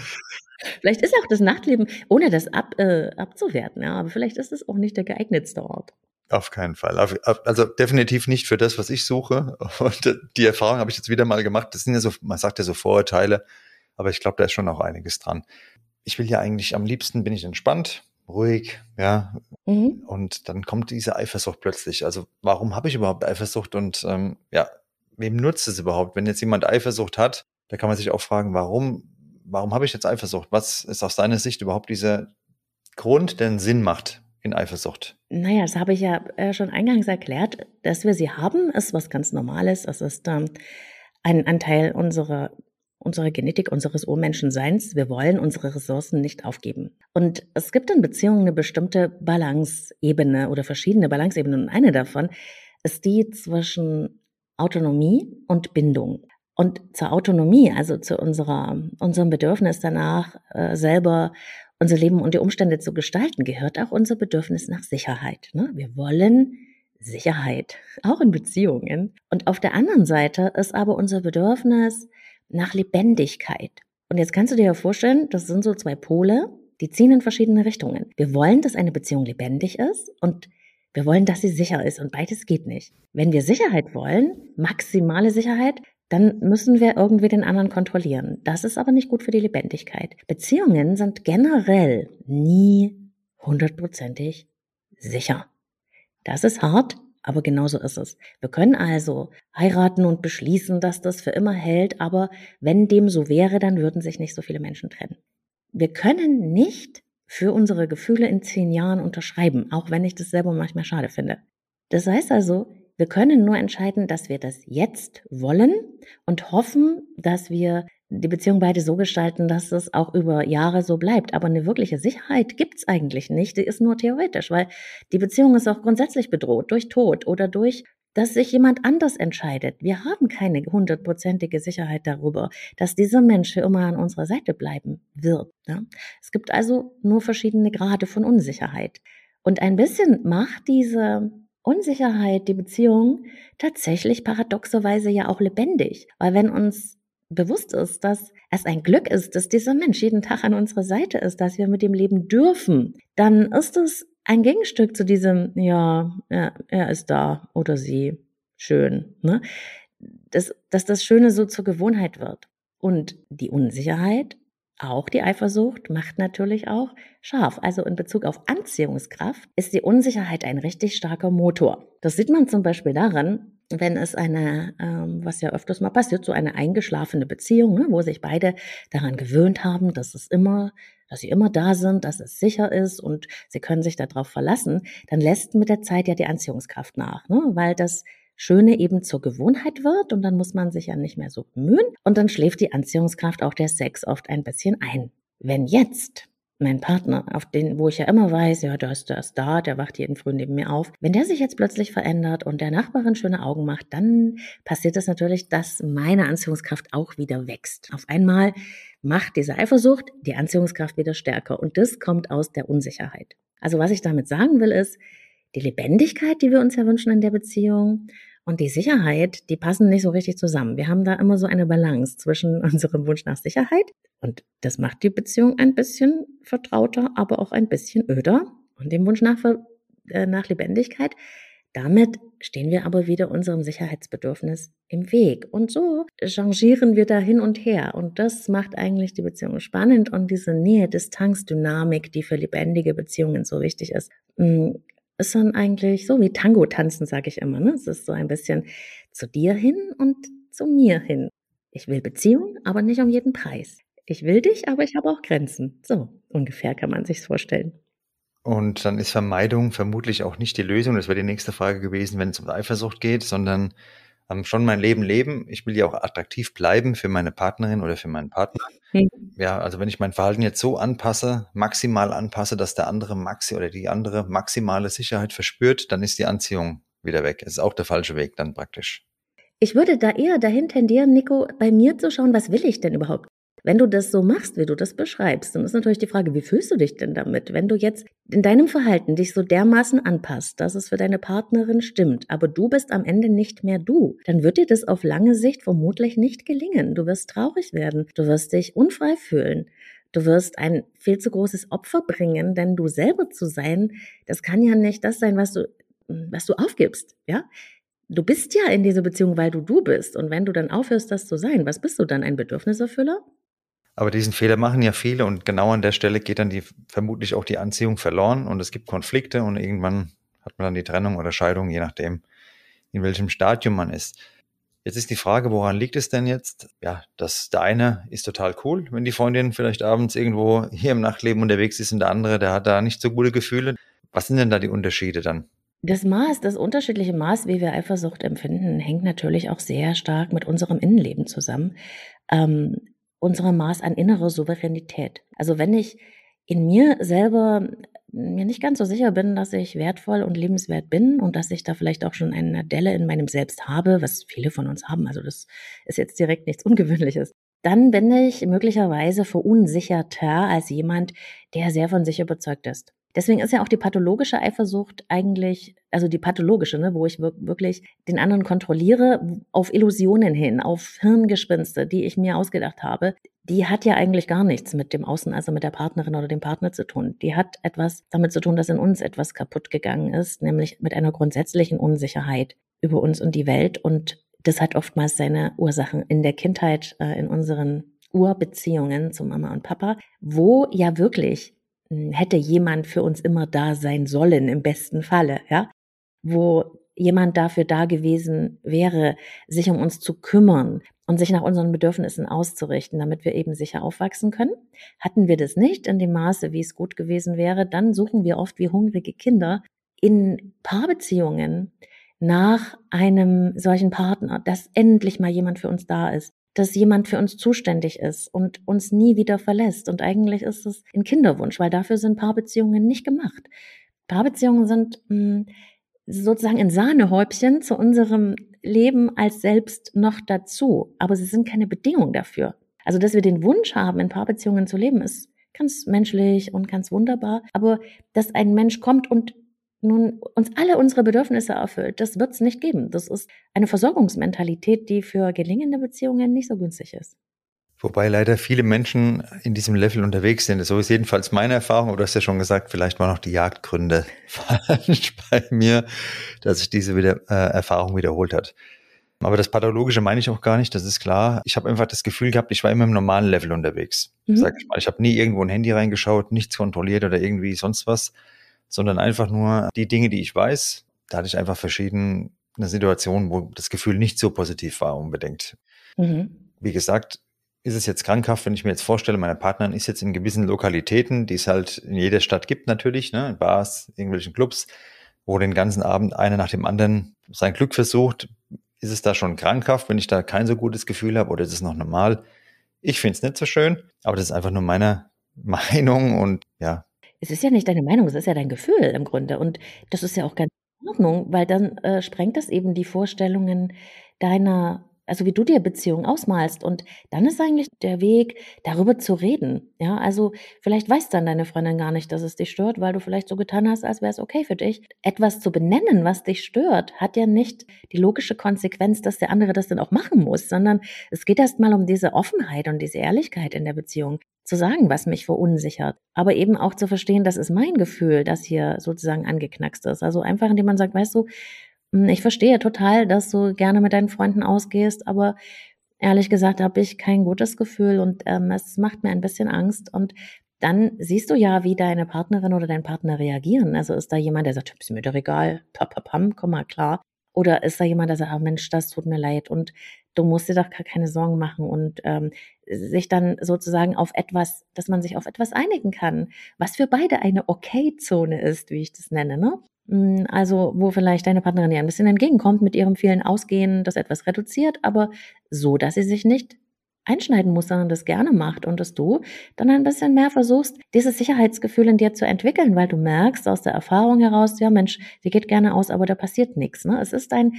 Vielleicht ist auch das Nachtleben, ohne das ab, äh, abzuwerten, ja, aber vielleicht ist es auch nicht der geeignetste Ort. Auf keinen Fall. Also definitiv nicht für das, was ich suche. Und die Erfahrung habe ich jetzt wieder mal gemacht. Das sind ja so, man sagt ja so Vorurteile. Aber ich glaube, da ist schon auch einiges dran. Ich will ja eigentlich am liebsten bin ich entspannt, ruhig, ja. Mhm. Und dann kommt diese Eifersucht plötzlich. Also warum habe ich überhaupt Eifersucht und ähm, ja, wem nutzt es überhaupt? Wenn jetzt jemand Eifersucht hat, da kann man sich auch fragen, warum, warum habe ich jetzt Eifersucht? Was ist aus deiner Sicht überhaupt dieser Grund, der einen Sinn macht in Eifersucht? Naja, das habe ich ja äh, schon eingangs erklärt. Dass wir sie haben, ist was ganz Normales. Es ist ähm, ein Anteil unserer unserer Genetik, unseres Urmenschenseins. Wir wollen unsere Ressourcen nicht aufgeben. Und es gibt in Beziehungen eine bestimmte Balanceebene oder verschiedene Balanceebenen. Und eine davon ist die zwischen Autonomie und Bindung. Und zur Autonomie, also zu unserer, unserem Bedürfnis danach, äh, selber unser Leben und die Umstände zu gestalten, gehört auch unser Bedürfnis nach Sicherheit. Ne? Wir wollen Sicherheit, auch in Beziehungen. Und auf der anderen Seite ist aber unser Bedürfnis nach Lebendigkeit. Und jetzt kannst du dir ja vorstellen, das sind so zwei Pole, die ziehen in verschiedene Richtungen. Wir wollen, dass eine Beziehung lebendig ist und wir wollen, dass sie sicher ist und beides geht nicht. Wenn wir Sicherheit wollen, maximale Sicherheit, dann müssen wir irgendwie den anderen kontrollieren. Das ist aber nicht gut für die Lebendigkeit. Beziehungen sind generell nie hundertprozentig sicher. Das ist hart, aber genauso ist es. Wir können also heiraten und beschließen, dass das für immer hält, aber wenn dem so wäre, dann würden sich nicht so viele Menschen trennen. Wir können nicht für unsere Gefühle in zehn Jahren unterschreiben, auch wenn ich das selber manchmal schade finde. Das heißt also, wir können nur entscheiden, dass wir das jetzt wollen und hoffen, dass wir die Beziehung beide so gestalten, dass es auch über Jahre so bleibt. Aber eine wirkliche Sicherheit gibt's eigentlich nicht. Die ist nur theoretisch, weil die Beziehung ist auch grundsätzlich bedroht durch Tod oder durch dass sich jemand anders entscheidet. Wir haben keine hundertprozentige Sicherheit darüber, dass dieser Mensch für immer an unserer Seite bleiben wird. Ja? Es gibt also nur verschiedene Grade von Unsicherheit. Und ein bisschen macht diese Unsicherheit die Beziehung tatsächlich paradoxerweise ja auch lebendig. Weil wenn uns bewusst ist, dass es ein Glück ist, dass dieser Mensch jeden Tag an unserer Seite ist, dass wir mit ihm leben dürfen, dann ist es ein Gegenstück zu diesem, ja, er, er ist da oder sie, schön, ne? dass, dass das Schöne so zur Gewohnheit wird. Und die Unsicherheit, auch die Eifersucht, macht natürlich auch scharf. Also in Bezug auf Anziehungskraft ist die Unsicherheit ein richtig starker Motor. Das sieht man zum Beispiel daran, wenn es eine, ähm, was ja öfters mal passiert, so eine eingeschlafene Beziehung, ne, wo sich beide daran gewöhnt haben, dass es immer, dass sie immer da sind, dass es sicher ist und sie können sich darauf verlassen, dann lässt mit der Zeit ja die Anziehungskraft nach, ne, weil das Schöne eben zur Gewohnheit wird und dann muss man sich ja nicht mehr so bemühen und dann schläft die Anziehungskraft auch der Sex oft ein bisschen ein. Wenn jetzt mein Partner, auf den, wo ich ja immer weiß, ja, der ist, ist da, der wacht jeden Früh neben mir auf. Wenn der sich jetzt plötzlich verändert und der Nachbarin schöne Augen macht, dann passiert es das natürlich, dass meine Anziehungskraft auch wieder wächst. Auf einmal macht diese Eifersucht die Anziehungskraft wieder stärker und das kommt aus der Unsicherheit. Also was ich damit sagen will, ist, die Lebendigkeit, die wir uns ja wünschen in der Beziehung und die Sicherheit, die passen nicht so richtig zusammen. Wir haben da immer so eine Balance zwischen unserem Wunsch nach Sicherheit und das macht die Beziehung ein bisschen vertrauter, aber auch ein bisschen öder und dem Wunsch nach, äh, nach Lebendigkeit. Damit stehen wir aber wieder unserem Sicherheitsbedürfnis im Weg. Und so changieren wir da hin und her. Und das macht eigentlich die Beziehung spannend und diese Nähe-Distanz-Dynamik, die für lebendige Beziehungen so wichtig ist, mm, ist dann eigentlich so wie Tango tanzen, sage ich immer. Ne? Es ist so ein bisschen zu dir hin und zu mir hin. Ich will Beziehung, aber nicht um jeden Preis. Ich will dich, aber ich habe auch Grenzen. So ungefähr kann man sich's vorstellen. Und dann ist Vermeidung vermutlich auch nicht die Lösung. Das wäre die nächste Frage gewesen, wenn es um Eifersucht geht, sondern ähm, schon mein Leben leben. Ich will ja auch attraktiv bleiben für meine Partnerin oder für meinen Partner. Mhm. Ja, also wenn ich mein Verhalten jetzt so anpasse, maximal anpasse, dass der andere maxi oder die andere maximale Sicherheit verspürt, dann ist die Anziehung wieder weg. Es ist auch der falsche Weg dann praktisch. Ich würde da eher dahin tendieren, Nico, bei mir zu schauen, was will ich denn überhaupt? Wenn du das so machst, wie du das beschreibst, dann ist natürlich die Frage, wie fühlst du dich denn damit? Wenn du jetzt in deinem Verhalten dich so dermaßen anpasst, dass es für deine Partnerin stimmt, aber du bist am Ende nicht mehr du, dann wird dir das auf lange Sicht vermutlich nicht gelingen. Du wirst traurig werden, du wirst dich unfrei fühlen. Du wirst ein viel zu großes Opfer bringen, denn du selber zu sein, das kann ja nicht das sein, was du, was du aufgibst, ja? Du bist ja in dieser Beziehung, weil du du bist. Und wenn du dann aufhörst, das zu sein, was bist du dann? Ein Bedürfniserfüller? Aber diesen Fehler machen ja viele und genau an der Stelle geht dann die vermutlich auch die Anziehung verloren und es gibt Konflikte und irgendwann hat man dann die Trennung oder Scheidung, je nachdem, in welchem Stadium man ist. Jetzt ist die Frage, woran liegt es denn jetzt? Ja, das der eine ist total cool, wenn die Freundin vielleicht abends irgendwo hier im Nachtleben unterwegs ist und der andere, der hat da nicht so gute Gefühle. Was sind denn da die Unterschiede dann? Das Maß, das unterschiedliche Maß, wie wir Eifersucht empfinden, hängt natürlich auch sehr stark mit unserem Innenleben zusammen. Ähm, unserem Maß an innerer Souveränität. Also wenn ich in mir selber mir nicht ganz so sicher bin, dass ich wertvoll und lebenswert bin und dass ich da vielleicht auch schon eine Delle in meinem Selbst habe, was viele von uns haben, also das ist jetzt direkt nichts Ungewöhnliches, dann bin ich möglicherweise verunsicherter als jemand, der sehr von sich überzeugt ist. Deswegen ist ja auch die pathologische Eifersucht eigentlich, also die pathologische, ne, wo ich wirklich den anderen kontrolliere, auf Illusionen hin, auf Hirngespinste, die ich mir ausgedacht habe, die hat ja eigentlich gar nichts mit dem Außen, also mit der Partnerin oder dem Partner zu tun. Die hat etwas damit zu tun, dass in uns etwas kaputt gegangen ist, nämlich mit einer grundsätzlichen Unsicherheit über uns und die Welt. Und das hat oftmals seine Ursachen in der Kindheit, äh, in unseren Urbeziehungen zu Mama und Papa, wo ja wirklich hätte jemand für uns immer da sein sollen, im besten Falle, ja, wo jemand dafür da gewesen wäre, sich um uns zu kümmern und sich nach unseren Bedürfnissen auszurichten, damit wir eben sicher aufwachsen können. Hatten wir das nicht in dem Maße, wie es gut gewesen wäre, dann suchen wir oft wie hungrige Kinder in Paarbeziehungen nach einem solchen Partner, dass endlich mal jemand für uns da ist, dass jemand für uns zuständig ist und uns nie wieder verlässt. Und eigentlich ist es ein Kinderwunsch, weil dafür sind Paarbeziehungen nicht gemacht. Paarbeziehungen sind mh, hm, sozusagen ein Sahnehäubchen zu unserem Leben als selbst noch dazu. Aber sie sind keine Bedingung dafür. Also, dass wir den Wunsch haben, in Paarbeziehungen zu leben, ist ganz menschlich und ganz wunderbar. Aber dass ein Mensch kommt und nun uns alle unsere Bedürfnisse erfüllt, das wird es nicht geben. Das ist eine Versorgungsmentalität, die für gelingende Beziehungen nicht so günstig ist. Wobei leider viele Menschen in diesem Level unterwegs sind. So ist jedenfalls meine Erfahrung. Oder hast ja schon gesagt, vielleicht war noch die Jagdgründe falsch bei mir, dass sich diese wieder, äh, Erfahrung wiederholt hat. Aber das Pathologische meine ich auch gar nicht, das ist klar. Ich habe einfach das Gefühl gehabt, ich war immer im normalen Level unterwegs. Mhm. Sag ich mal, ich habe nie irgendwo ein Handy reingeschaut, nichts kontrolliert oder irgendwie sonst was, sondern einfach nur die Dinge, die ich weiß. Da hatte ich einfach verschiedene Situationen, wo das Gefühl nicht so positiv war unbedingt. Mhm. Wie gesagt, ist es jetzt krankhaft, wenn ich mir jetzt vorstelle, meine Partnerin ist jetzt in gewissen Lokalitäten, die es halt in jeder Stadt gibt natürlich, ne, in Bars, irgendwelchen Clubs, wo den ganzen Abend einer nach dem anderen sein Glück versucht, ist es da schon krankhaft, wenn ich da kein so gutes Gefühl habe oder ist es noch normal? Ich finde es nicht so schön, aber das ist einfach nur meine Meinung und ja. Es ist ja nicht deine Meinung, es ist ja dein Gefühl im Grunde. Und das ist ja auch ganz in Ordnung, weil dann äh, sprengt das eben die Vorstellungen deiner also wie du dir Beziehungen ausmalst. Und dann ist eigentlich der Weg, darüber zu reden. Ja, also vielleicht weiß dann deine Freundin gar nicht, dass es dich stört, weil du vielleicht so getan hast, als wäre es okay für dich. Etwas zu benennen, was dich stört, hat ja nicht die logische Konsequenz, dass der andere das dann auch machen muss, sondern es geht erst mal um diese Offenheit und diese Ehrlichkeit in der Beziehung zu sagen, was mich verunsichert, aber eben auch zu verstehen, das ist mein Gefühl, das hier sozusagen angeknackst ist. Also einfach, indem man sagt, weißt du, ich verstehe total, dass du gerne mit deinen Freunden ausgehst, aber ehrlich gesagt habe ich kein gutes Gefühl und ähm, es macht mir ein bisschen Angst. Und dann siehst du ja, wie deine Partnerin oder dein Partner reagieren. Also ist da jemand, der sagt, ist mir doch egal, papapam, komm mal klar. Oder ist da jemand, der sagt, oh Mensch, das tut mir leid und du musst dir doch gar keine Sorgen machen und ähm, sich dann sozusagen auf etwas, dass man sich auf etwas einigen kann, was für beide eine Okay-Zone ist, wie ich das nenne. Ne? Hm, also, wo vielleicht deine Partnerin dir ein bisschen entgegenkommt mit ihrem vielen Ausgehen, das etwas reduziert, aber so, dass sie sich nicht einschneiden muss, sondern das gerne macht und dass du dann ein bisschen mehr versuchst, dieses Sicherheitsgefühl in dir zu entwickeln, weil du merkst aus der Erfahrung heraus, ja Mensch, sie geht gerne aus, aber da passiert nichts. Ne? Es ist ein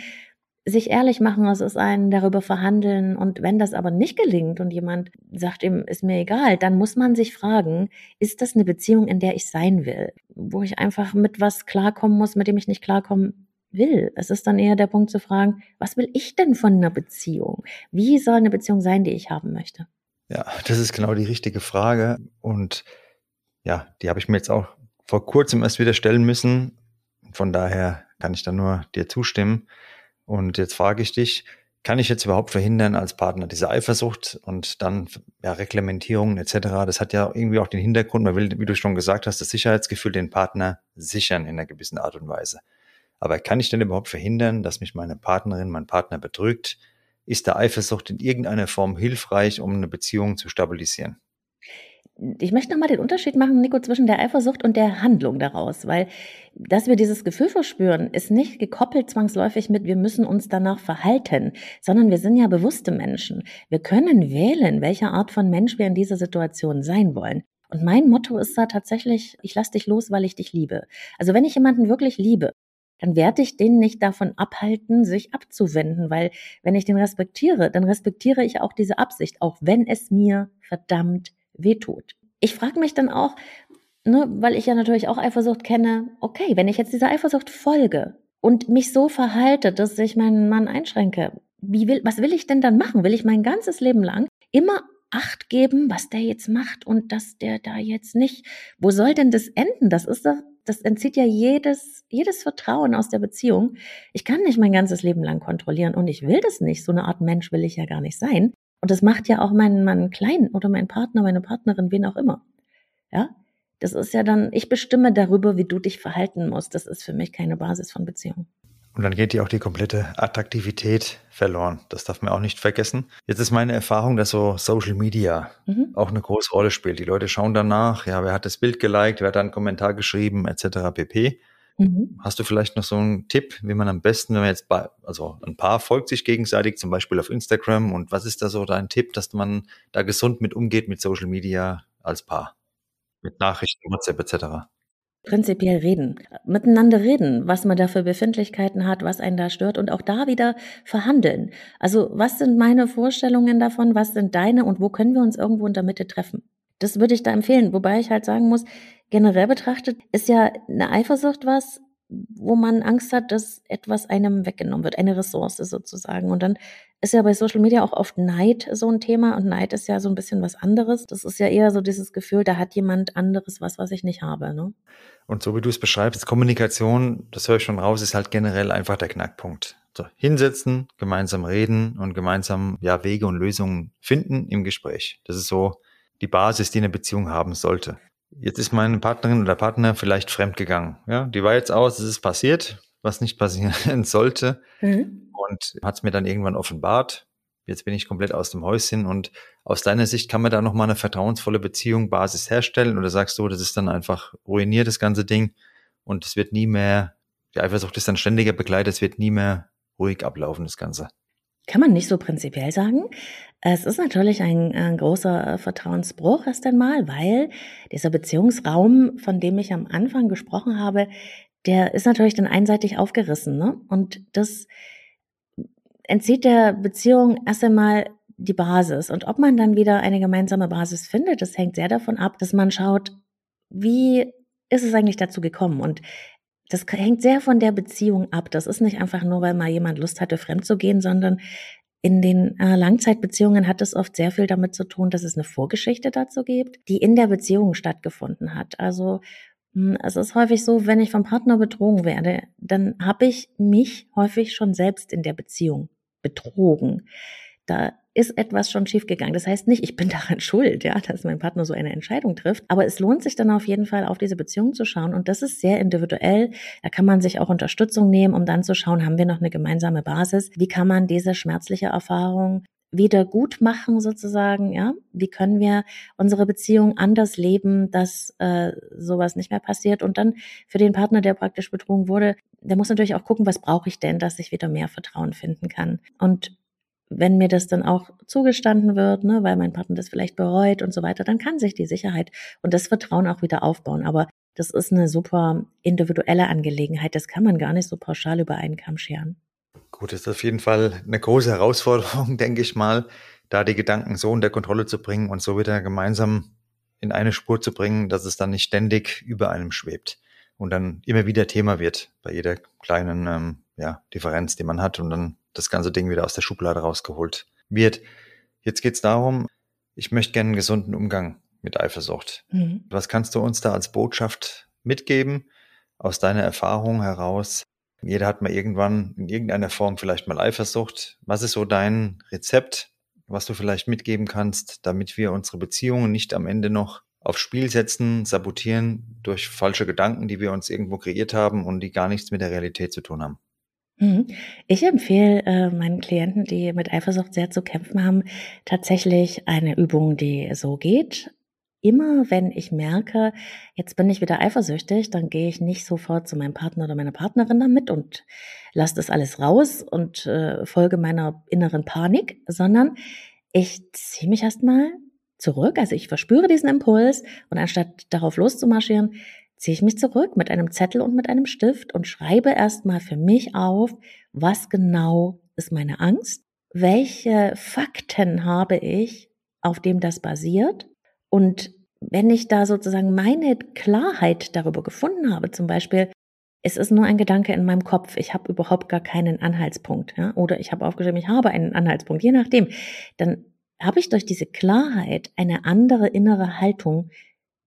sich ehrlich machen, es ist ein darüber verhandeln. Und wenn das aber nicht gelingt und jemand sagt ihm, ist mir egal, dann muss man sich fragen, ist das eine Beziehung, in der ich sein will? Wo ich einfach mit was klarkommen muss, mit dem ich nicht klarkommen will. Es ist dann eher der Punkt zu fragen, was will ich denn von einer Beziehung? Wie soll eine Beziehung sein, die ich haben möchte? Ja, das ist genau die richtige Frage. Und ja, die habe ich mir jetzt auch vor kurzem erst wieder stellen müssen. Von daher kann ich da nur dir zustimmen. Und jetzt frage ich dich, kann ich jetzt überhaupt verhindern als Partner diese Eifersucht und dann ja, Reglementierungen etc. Das hat ja irgendwie auch den Hintergrund, man will, wie du schon gesagt hast, das Sicherheitsgefühl den Partner sichern in einer gewissen Art und Weise. Aber kann ich denn überhaupt verhindern, dass mich meine Partnerin, mein Partner betrügt? Ist der Eifersucht in irgendeiner Form hilfreich, um eine Beziehung zu stabilisieren? Ich möchte nochmal den Unterschied machen, Nico, zwischen der Eifersucht und der Handlung daraus, weil dass wir dieses Gefühl verspüren, ist nicht gekoppelt zwangsläufig mit, wir müssen uns danach verhalten, sondern wir sind ja bewusste Menschen. Wir können wählen, welche Art von Mensch wir in dieser Situation sein wollen. Und mein Motto ist da tatsächlich, ich lass dich los, weil ich dich liebe. Also wenn ich jemanden wirklich liebe, dann werde ich den nicht davon abhalten, sich abzuwenden, weil wenn ich den respektiere, dann respektiere ich auch diese Absicht, auch wenn es mir verdammt wehtut. Ich frage mich dann auch, ne, weil ich ja natürlich auch Eifersucht kenne, okay, wenn ich jetzt dieser Eifersucht folge und mich so verhalte, dass ich meinen Mann einschränke, wie will, was will ich denn dann machen? Will ich mein ganzes Leben lang immer Acht geben, was der jetzt macht und dass der da jetzt nicht, wo soll denn das enden? Das ist doch, das entzieht ja jedes, jedes Vertrauen aus der Beziehung. Ich kann nicht mein ganzes Leben lang kontrollieren und ich will das nicht. So eine Art Mensch will ich ja gar nicht sein. Und das macht ja auch meinen, meinen Kleinen oder meinen Partner, meine Partnerin, wen auch immer. Ja, das ist ja dann, ich bestimme darüber, wie du dich verhalten musst. Das ist für mich keine Basis von Beziehung. Und dann geht dir auch die komplette Attraktivität verloren. Das darf man auch nicht vergessen. Jetzt ist meine Erfahrung, dass so Social Media mhm. auch eine große Rolle spielt. Die Leute schauen danach, ja, wer hat das Bild geliked, wer hat da einen Kommentar geschrieben, etc. pp. Mhm. Hast du vielleicht noch so einen Tipp, wie man am besten, wenn man jetzt bei, also ein Paar folgt sich gegenseitig, zum Beispiel auf Instagram, und was ist da so dein Tipp, dass man da gesund mit umgeht mit Social Media als Paar? Mit Nachrichten, WhatsApp etc. Prinzipiell reden, miteinander reden, was man da für Befindlichkeiten hat, was einen da stört und auch da wieder verhandeln. Also was sind meine Vorstellungen davon, was sind deine und wo können wir uns irgendwo in der Mitte treffen? Das würde ich da empfehlen, wobei ich halt sagen muss, generell betrachtet ist ja eine Eifersucht was, wo man Angst hat, dass etwas einem weggenommen wird, eine Ressource sozusagen. Und dann ist ja bei Social Media auch oft Neid so ein Thema und Neid ist ja so ein bisschen was anderes. Das ist ja eher so dieses Gefühl, da hat jemand anderes was, was ich nicht habe. Ne? Und so wie du es beschreibst, Kommunikation, das höre ich schon raus, ist halt generell einfach der Knackpunkt. So, hinsetzen, gemeinsam reden und gemeinsam ja Wege und Lösungen finden im Gespräch. Das ist so die Basis, die eine Beziehung haben sollte. Jetzt ist meine Partnerin oder Partner vielleicht fremdgegangen. Ja, die war jetzt aus, es ist passiert, was nicht passieren sollte. Mhm. Und hat es mir dann irgendwann offenbart. Jetzt bin ich komplett aus dem Häuschen und aus deiner Sicht kann man da nochmal eine vertrauensvolle Beziehung, Basis herstellen oder sagst du, das ist dann einfach ruiniert, das ganze Ding und es wird nie mehr, die Eifersucht ist dann ständiger Begleiter, es wird nie mehr ruhig ablaufen, das Ganze. Kann man nicht so prinzipiell sagen. Es ist natürlich ein, ein großer Vertrauensbruch erst einmal, weil dieser Beziehungsraum, von dem ich am Anfang gesprochen habe, der ist natürlich dann einseitig aufgerissen. Ne? Und das entzieht der Beziehung erst einmal die Basis. Und ob man dann wieder eine gemeinsame Basis findet, das hängt sehr davon ab, dass man schaut, wie ist es eigentlich dazu gekommen? Und das hängt sehr von der Beziehung ab. Das ist nicht einfach nur, weil mal jemand Lust hatte, fremd zu gehen, sondern in den äh, Langzeitbeziehungen hat es oft sehr viel damit zu tun, dass es eine Vorgeschichte dazu gibt, die in der Beziehung stattgefunden hat. Also hm, es ist häufig so, wenn ich vom Partner betrogen werde, dann habe ich mich häufig schon selbst in der Beziehung betrogen. Da ist etwas schon schiefgegangen. Das heißt nicht, ich bin daran schuld, ja, dass mein Partner so eine Entscheidung trifft. Aber es lohnt sich dann auf jeden Fall, auf diese Beziehung zu schauen. Und das ist sehr individuell. Da kann man sich auch Unterstützung nehmen, um dann zu schauen, haben wir noch eine gemeinsame Basis? Wie kann man diese schmerzliche Erfahrung wieder gut machen sozusagen, ja? Wie können wir unsere Beziehung anders leben, dass äh, sowas nicht mehr passiert? Und dann für den Partner, der praktisch betrogen wurde, der muss natürlich auch gucken, was brauche ich denn, dass ich wieder mehr Vertrauen finden kann. Und wenn mir das dann auch zugestanden wird, ne, weil mein Partner das vielleicht bereut und so weiter, dann kann sich die Sicherheit und das Vertrauen auch wieder aufbauen. Aber das ist eine super individuelle Angelegenheit. Das kann man gar nicht so pauschal über einen Kamm scheren. Gut, das ist auf jeden Fall eine große Herausforderung, denke ich mal, da die Gedanken so unter Kontrolle zu bringen und so wieder gemeinsam in eine Spur zu bringen, dass es dann nicht ständig über einem schwebt und dann immer wieder Thema wird bei jeder kleinen ähm, ja, Differenz, die man hat und dann das ganze Ding wieder aus der Schublade rausgeholt wird. Jetzt geht's darum, ich möchte gerne einen gesunden Umgang mit Eifersucht. Mhm. Was kannst du uns da als Botschaft mitgeben aus deiner Erfahrung heraus? Jeder hat mal irgendwann in irgendeiner Form vielleicht mal Eifersucht. Was ist so dein Rezept, was du vielleicht mitgeben kannst, damit wir unsere Beziehungen nicht am Ende noch aufs Spiel setzen, sabotieren durch falsche Gedanken, die wir uns irgendwo kreiert haben und die gar nichts mit der Realität zu tun haben? Mhm. Ich empfehle äh, meinen Klienten, die mit Eifersucht sehr zu kämpfen haben, tatsächlich eine Übung, die so geht. Immer wenn ich merke, jetzt bin ich wieder eifersüchtig, dann gehe ich nicht sofort zu meinem Partner oder meiner Partnerin damit und lasse das alles raus und äh, folge meiner inneren Panik, sondern ich ziehe mich erstmal zurück. Also ich verspüre diesen Impuls und anstatt darauf loszumarschieren, ziehe ich mich zurück mit einem Zettel und mit einem Stift und schreibe erstmal für mich auf, was genau ist meine Angst, welche Fakten habe ich, auf dem das basiert? Und wenn ich da sozusagen meine Klarheit darüber gefunden habe, zum Beispiel, es ist nur ein Gedanke in meinem Kopf, ich habe überhaupt gar keinen Anhaltspunkt, ja, oder ich habe aufgeschrieben, ich habe einen Anhaltspunkt, je nachdem, dann habe ich durch diese Klarheit eine andere innere Haltung,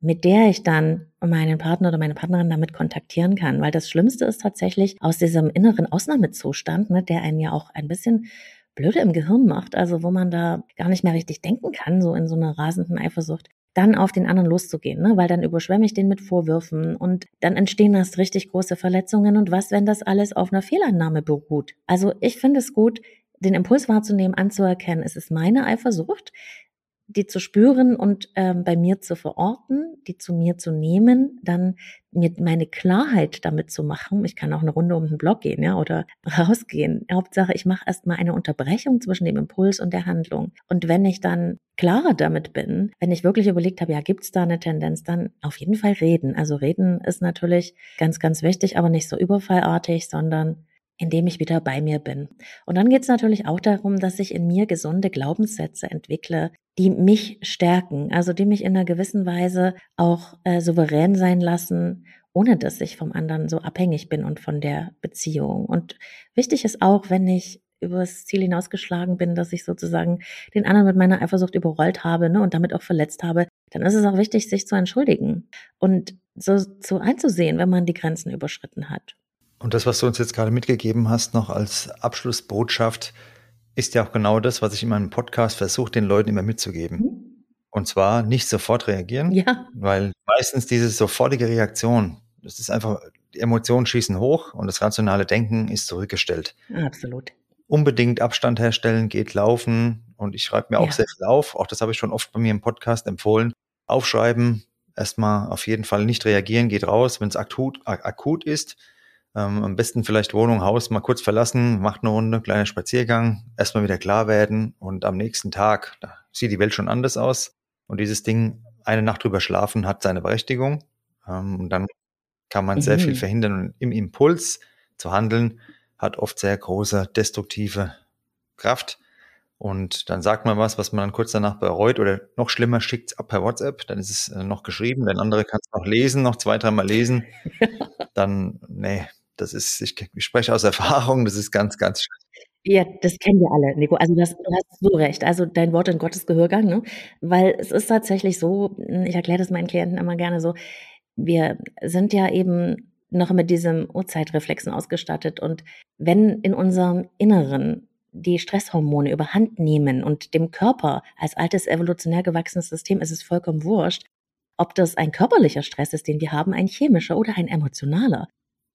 mit der ich dann meinen Partner oder meine Partnerin damit kontaktieren kann. Weil das Schlimmste ist tatsächlich aus diesem inneren Ausnahmezustand, ne, der einen ja auch ein bisschen blöde im Gehirn macht, also wo man da gar nicht mehr richtig denken kann, so in so einer rasenden Eifersucht, dann auf den anderen loszugehen, ne? weil dann überschwemme ich den mit Vorwürfen und dann entstehen erst richtig große Verletzungen und was, wenn das alles auf einer Fehlannahme beruht. Also ich finde es gut, den Impuls wahrzunehmen, anzuerkennen, es ist meine Eifersucht, die zu spüren und ähm, bei mir zu verorten, die zu mir zu nehmen, dann mir meine Klarheit damit zu machen. Ich kann auch eine Runde um den Block gehen, ja, oder rausgehen. Hauptsache, ich mache erstmal eine Unterbrechung zwischen dem Impuls und der Handlung. Und wenn ich dann klarer damit bin, wenn ich wirklich überlegt habe, ja, gibt's da eine Tendenz, dann auf jeden Fall reden. Also reden ist natürlich ganz, ganz wichtig, aber nicht so überfallartig, sondern indem ich wieder bei mir bin. Und dann geht es natürlich auch darum, dass ich in mir gesunde Glaubenssätze entwickle, die mich stärken, also die mich in einer gewissen Weise auch äh, souverän sein lassen, ohne dass ich vom anderen so abhängig bin und von der Beziehung. Und wichtig ist auch, wenn ich übers Ziel hinausgeschlagen bin, dass ich sozusagen den anderen mit meiner Eifersucht überrollt habe ne, und damit auch verletzt habe, dann ist es auch wichtig, sich zu entschuldigen und so, so einzusehen, wenn man die Grenzen überschritten hat. Und das, was du uns jetzt gerade mitgegeben hast, noch als Abschlussbotschaft, ist ja auch genau das, was ich in meinem Podcast versuche, den Leuten immer mitzugeben. Mhm. Und zwar nicht sofort reagieren, ja. weil meistens diese sofortige Reaktion, das ist einfach, die Emotionen schießen hoch und das rationale Denken ist zurückgestellt. Absolut. Unbedingt Abstand herstellen, geht laufen und ich schreibe mir auch ja. sehr viel auf. Auch das habe ich schon oft bei mir im Podcast empfohlen. Aufschreiben, erstmal auf jeden Fall nicht reagieren, geht raus, wenn es akut, akut ist ähm, am besten vielleicht Wohnung, Haus mal kurz verlassen, macht eine Runde, kleiner Spaziergang, erstmal wieder klar werden und am nächsten Tag, da sieht die Welt schon anders aus. Und dieses Ding, eine Nacht drüber schlafen, hat seine Berechtigung. Ähm, und dann kann man mhm. sehr viel mhm. verhindern. Und im Impuls zu handeln hat oft sehr große destruktive Kraft. Und dann sagt man was, was man dann kurz danach bereut oder noch schlimmer schickt es ab per WhatsApp, dann ist es äh, noch geschrieben, der andere kann es noch lesen, noch zwei, dreimal lesen. dann, nee, das ist, ich, ich spreche aus Erfahrung, das ist ganz, ganz schlecht. Ja, das kennen wir alle, Nico. Also das, du hast so recht. Also dein Wort in Gottes Gehörgang, ne? Weil es ist tatsächlich so, ich erkläre das meinen Klienten immer gerne so, wir sind ja eben noch mit diesem Uhrzeitreflexen ausgestattet. Und wenn in unserem Inneren die Stresshormone überhand nehmen und dem Körper als altes evolutionär gewachsenes System ist es vollkommen wurscht, ob das ein körperlicher Stress ist, den wir haben, ein chemischer oder ein emotionaler.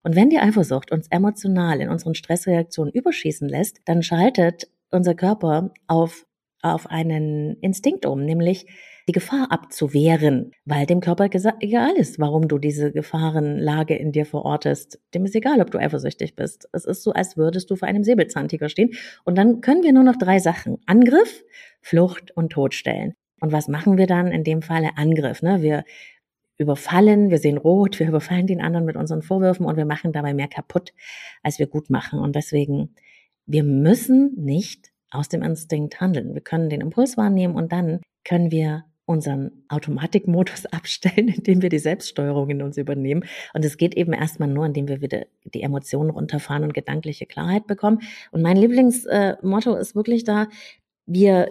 Und wenn die Eifersucht uns emotional in unseren Stressreaktionen überschießen lässt, dann schaltet unser Körper auf, auf einen Instinkt um, nämlich die Gefahr abzuwehren, weil dem Körper egal ist, warum du diese Gefahrenlage in dir verortest. Dem ist egal, ob du eifersüchtig bist. Es ist so, als würdest du vor einem Säbelzahntiger stehen. Und dann können wir nur noch drei Sachen. Angriff, Flucht und Todstellen. Und was machen wir dann in dem Falle? Angriff. Ne? Wir überfallen, wir sehen rot, wir überfallen den anderen mit unseren Vorwürfen und wir machen dabei mehr kaputt, als wir gut machen. Und deswegen, wir müssen nicht aus dem Instinkt handeln. Wir können den Impuls wahrnehmen und dann können wir unseren Automatikmodus abstellen, indem wir die Selbststeuerung in uns übernehmen. Und es geht eben erstmal nur, indem wir wieder die Emotionen runterfahren und gedankliche Klarheit bekommen. Und mein Lieblingsmotto äh, ist wirklich da, wir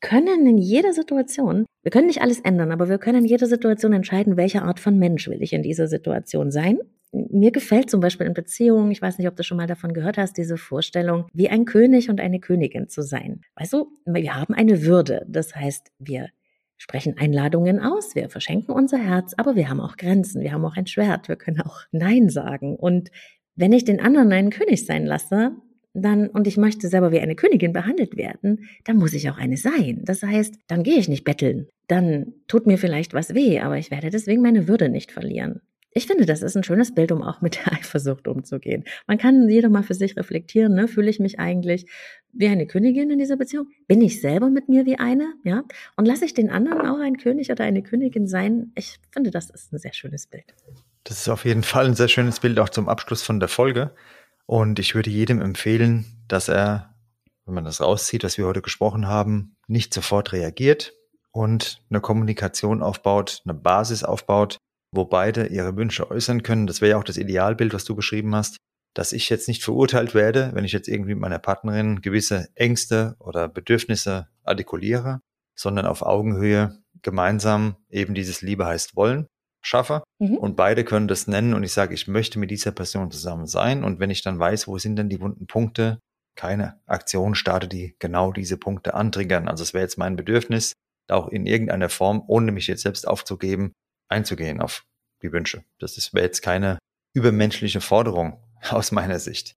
können in jeder Situation, wir können nicht alles ändern, aber wir können in jeder Situation entscheiden, welche Art von Mensch will ich in dieser Situation sein. Mir gefällt zum Beispiel in Beziehungen, ich weiß nicht, ob du schon mal davon gehört hast, diese Vorstellung, wie ein König und eine Königin zu sein. Weißt du, wir haben eine Würde. Das heißt, wir sprechen Einladungen aus, wir verschenken unser Herz, aber wir haben auch Grenzen, wir haben auch ein Schwert, wir können auch Nein sagen. Und wenn ich den anderen einen König sein lasse, dann, und ich möchte selber wie eine Königin behandelt werden, dann muss ich auch eine sein. Das heißt, dann gehe ich nicht betteln. Dann tut mir vielleicht was weh, aber ich werde deswegen meine Würde nicht verlieren. Ich finde, das ist ein schönes Bild, um auch mit der Eifersucht umzugehen. Man kann jeder mal für sich reflektieren, ne? Fühle ich mich eigentlich wie eine Königin in dieser Beziehung? Bin ich selber mit mir wie eine? Ja? Und lasse ich den anderen auch ein König oder eine Königin sein? Ich finde, das ist ein sehr schönes Bild. Das ist auf jeden Fall ein sehr schönes Bild auch zum Abschluss von der Folge. Und ich würde jedem empfehlen, dass er, wenn man das rauszieht, was wir heute gesprochen haben, nicht sofort reagiert und eine Kommunikation aufbaut, eine Basis aufbaut, wo beide ihre Wünsche äußern können. Das wäre ja auch das Idealbild, was du beschrieben hast, dass ich jetzt nicht verurteilt werde, wenn ich jetzt irgendwie mit meiner Partnerin gewisse Ängste oder Bedürfnisse artikuliere, sondern auf Augenhöhe gemeinsam eben dieses Liebe heißt wollen schaffe mhm. und beide können das nennen und ich sage, ich möchte mit dieser Person zusammen sein und wenn ich dann weiß, wo sind denn die wunden Punkte, keine Aktion starte, die genau diese Punkte antriggern. Also es wäre jetzt mein Bedürfnis, auch in irgendeiner Form, ohne mich jetzt selbst aufzugeben, einzugehen auf die Wünsche. Das wäre jetzt keine übermenschliche Forderung aus meiner Sicht.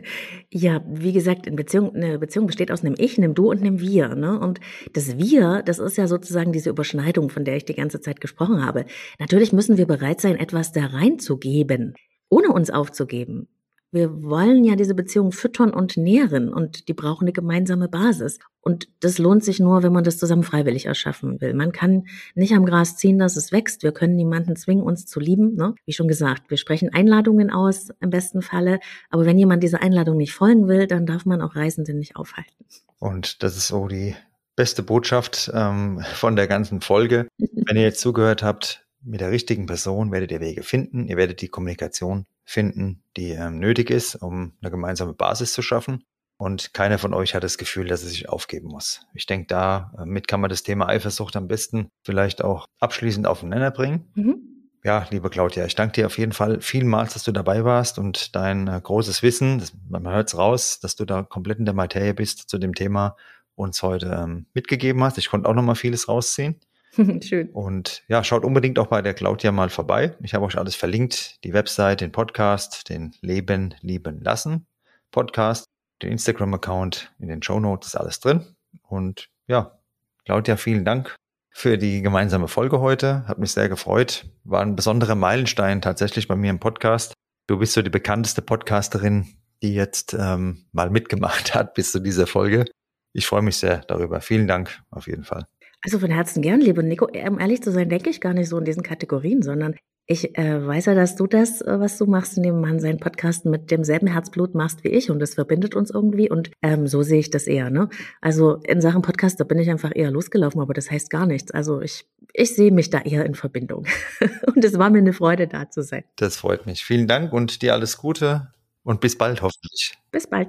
ja, wie gesagt, in Beziehung, eine Beziehung besteht aus einem Ich, einem Du und einem Wir. Ne? Und das Wir, das ist ja sozusagen diese Überschneidung, von der ich die ganze Zeit gesprochen habe. Natürlich müssen wir bereit sein, etwas da reinzugeben, ohne uns aufzugeben. Wir wollen ja diese Beziehung füttern und nähren und die brauchen eine gemeinsame Basis. Und das lohnt sich nur, wenn man das zusammen freiwillig erschaffen will. Man kann nicht am Gras ziehen, dass es wächst. Wir können niemanden zwingen, uns zu lieben. Ne? Wie schon gesagt, wir sprechen Einladungen aus im besten Falle. Aber wenn jemand dieser Einladung nicht folgen will, dann darf man auch Reisende nicht aufhalten. Und das ist so die beste Botschaft ähm, von der ganzen Folge. wenn ihr jetzt zugehört habt, mit der richtigen Person werdet ihr Wege finden. Ihr werdet die Kommunikation finden, die ähm, nötig ist, um eine gemeinsame Basis zu schaffen. Und keiner von euch hat das Gefühl, dass er sich aufgeben muss. Ich denke, damit kann man das Thema Eifersucht am besten vielleicht auch abschließend auf den Nenner bringen. Mhm. Ja, liebe Claudia, ich danke dir auf jeden Fall vielmals, dass du dabei warst und dein äh, großes Wissen, das, man hört es raus, dass du da komplett in der Materie bist zu dem Thema uns heute ähm, mitgegeben hast. Ich konnte auch noch mal vieles rausziehen. Schön. Und ja, schaut unbedingt auch bei der Claudia mal vorbei. Ich habe euch alles verlinkt, die Website, den Podcast, den Leben, Lieben, Lassen Podcast, den Instagram-Account, in den Show Notes ist alles drin. Und ja, Claudia, vielen Dank für die gemeinsame Folge heute. Hat mich sehr gefreut. War ein besonderer Meilenstein tatsächlich bei mir im Podcast. Du bist so die bekannteste Podcasterin, die jetzt ähm, mal mitgemacht hat bis zu dieser Folge. Ich freue mich sehr darüber. Vielen Dank auf jeden Fall. Also von Herzen gern, liebe Nico. Um ehrlich zu sein, denke ich gar nicht so in diesen Kategorien, sondern ich äh, weiß ja, dass du das, äh, was du machst in dem Mann, seinen Podcast mit demselben Herzblut machst wie ich und das verbindet uns irgendwie und ähm, so sehe ich das eher. Ne? Also in Sachen Podcast, da bin ich einfach eher losgelaufen, aber das heißt gar nichts. Also ich, ich sehe mich da eher in Verbindung und es war mir eine Freude, da zu sein. Das freut mich. Vielen Dank und dir alles Gute und bis bald hoffentlich. Bis bald.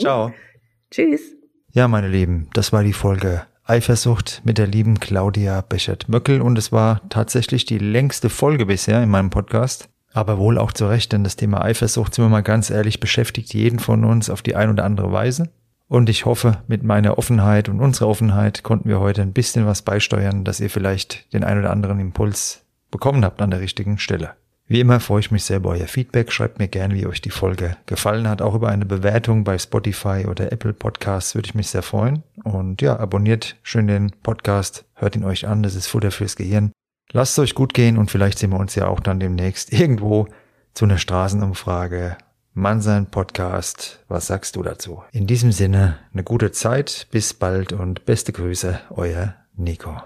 Ciao. Tschüss. Ja, meine Lieben, das war die Folge Eifersucht mit der lieben Claudia Bechert-Möckel und es war tatsächlich die längste Folge bisher in meinem Podcast. Aber wohl auch zu Recht, denn das Thema Eifersucht, sind wir mal ganz ehrlich, beschäftigt jeden von uns auf die ein oder andere Weise. Und ich hoffe, mit meiner Offenheit und unserer Offenheit konnten wir heute ein bisschen was beisteuern, dass ihr vielleicht den ein oder anderen Impuls bekommen habt an der richtigen Stelle. Wie immer freue ich mich sehr über euer Feedback. Schreibt mir gerne, wie euch die Folge gefallen hat. Auch über eine Bewertung bei Spotify oder Apple Podcasts würde ich mich sehr freuen. Und ja, abonniert schön den Podcast, hört ihn euch an. Das ist Futter fürs Gehirn. Lasst es euch gut gehen und vielleicht sehen wir uns ja auch dann demnächst irgendwo zu einer Straßenumfrage. Mannsein Podcast. Was sagst du dazu? In diesem Sinne, eine gute Zeit. Bis bald und beste Grüße, euer Nico.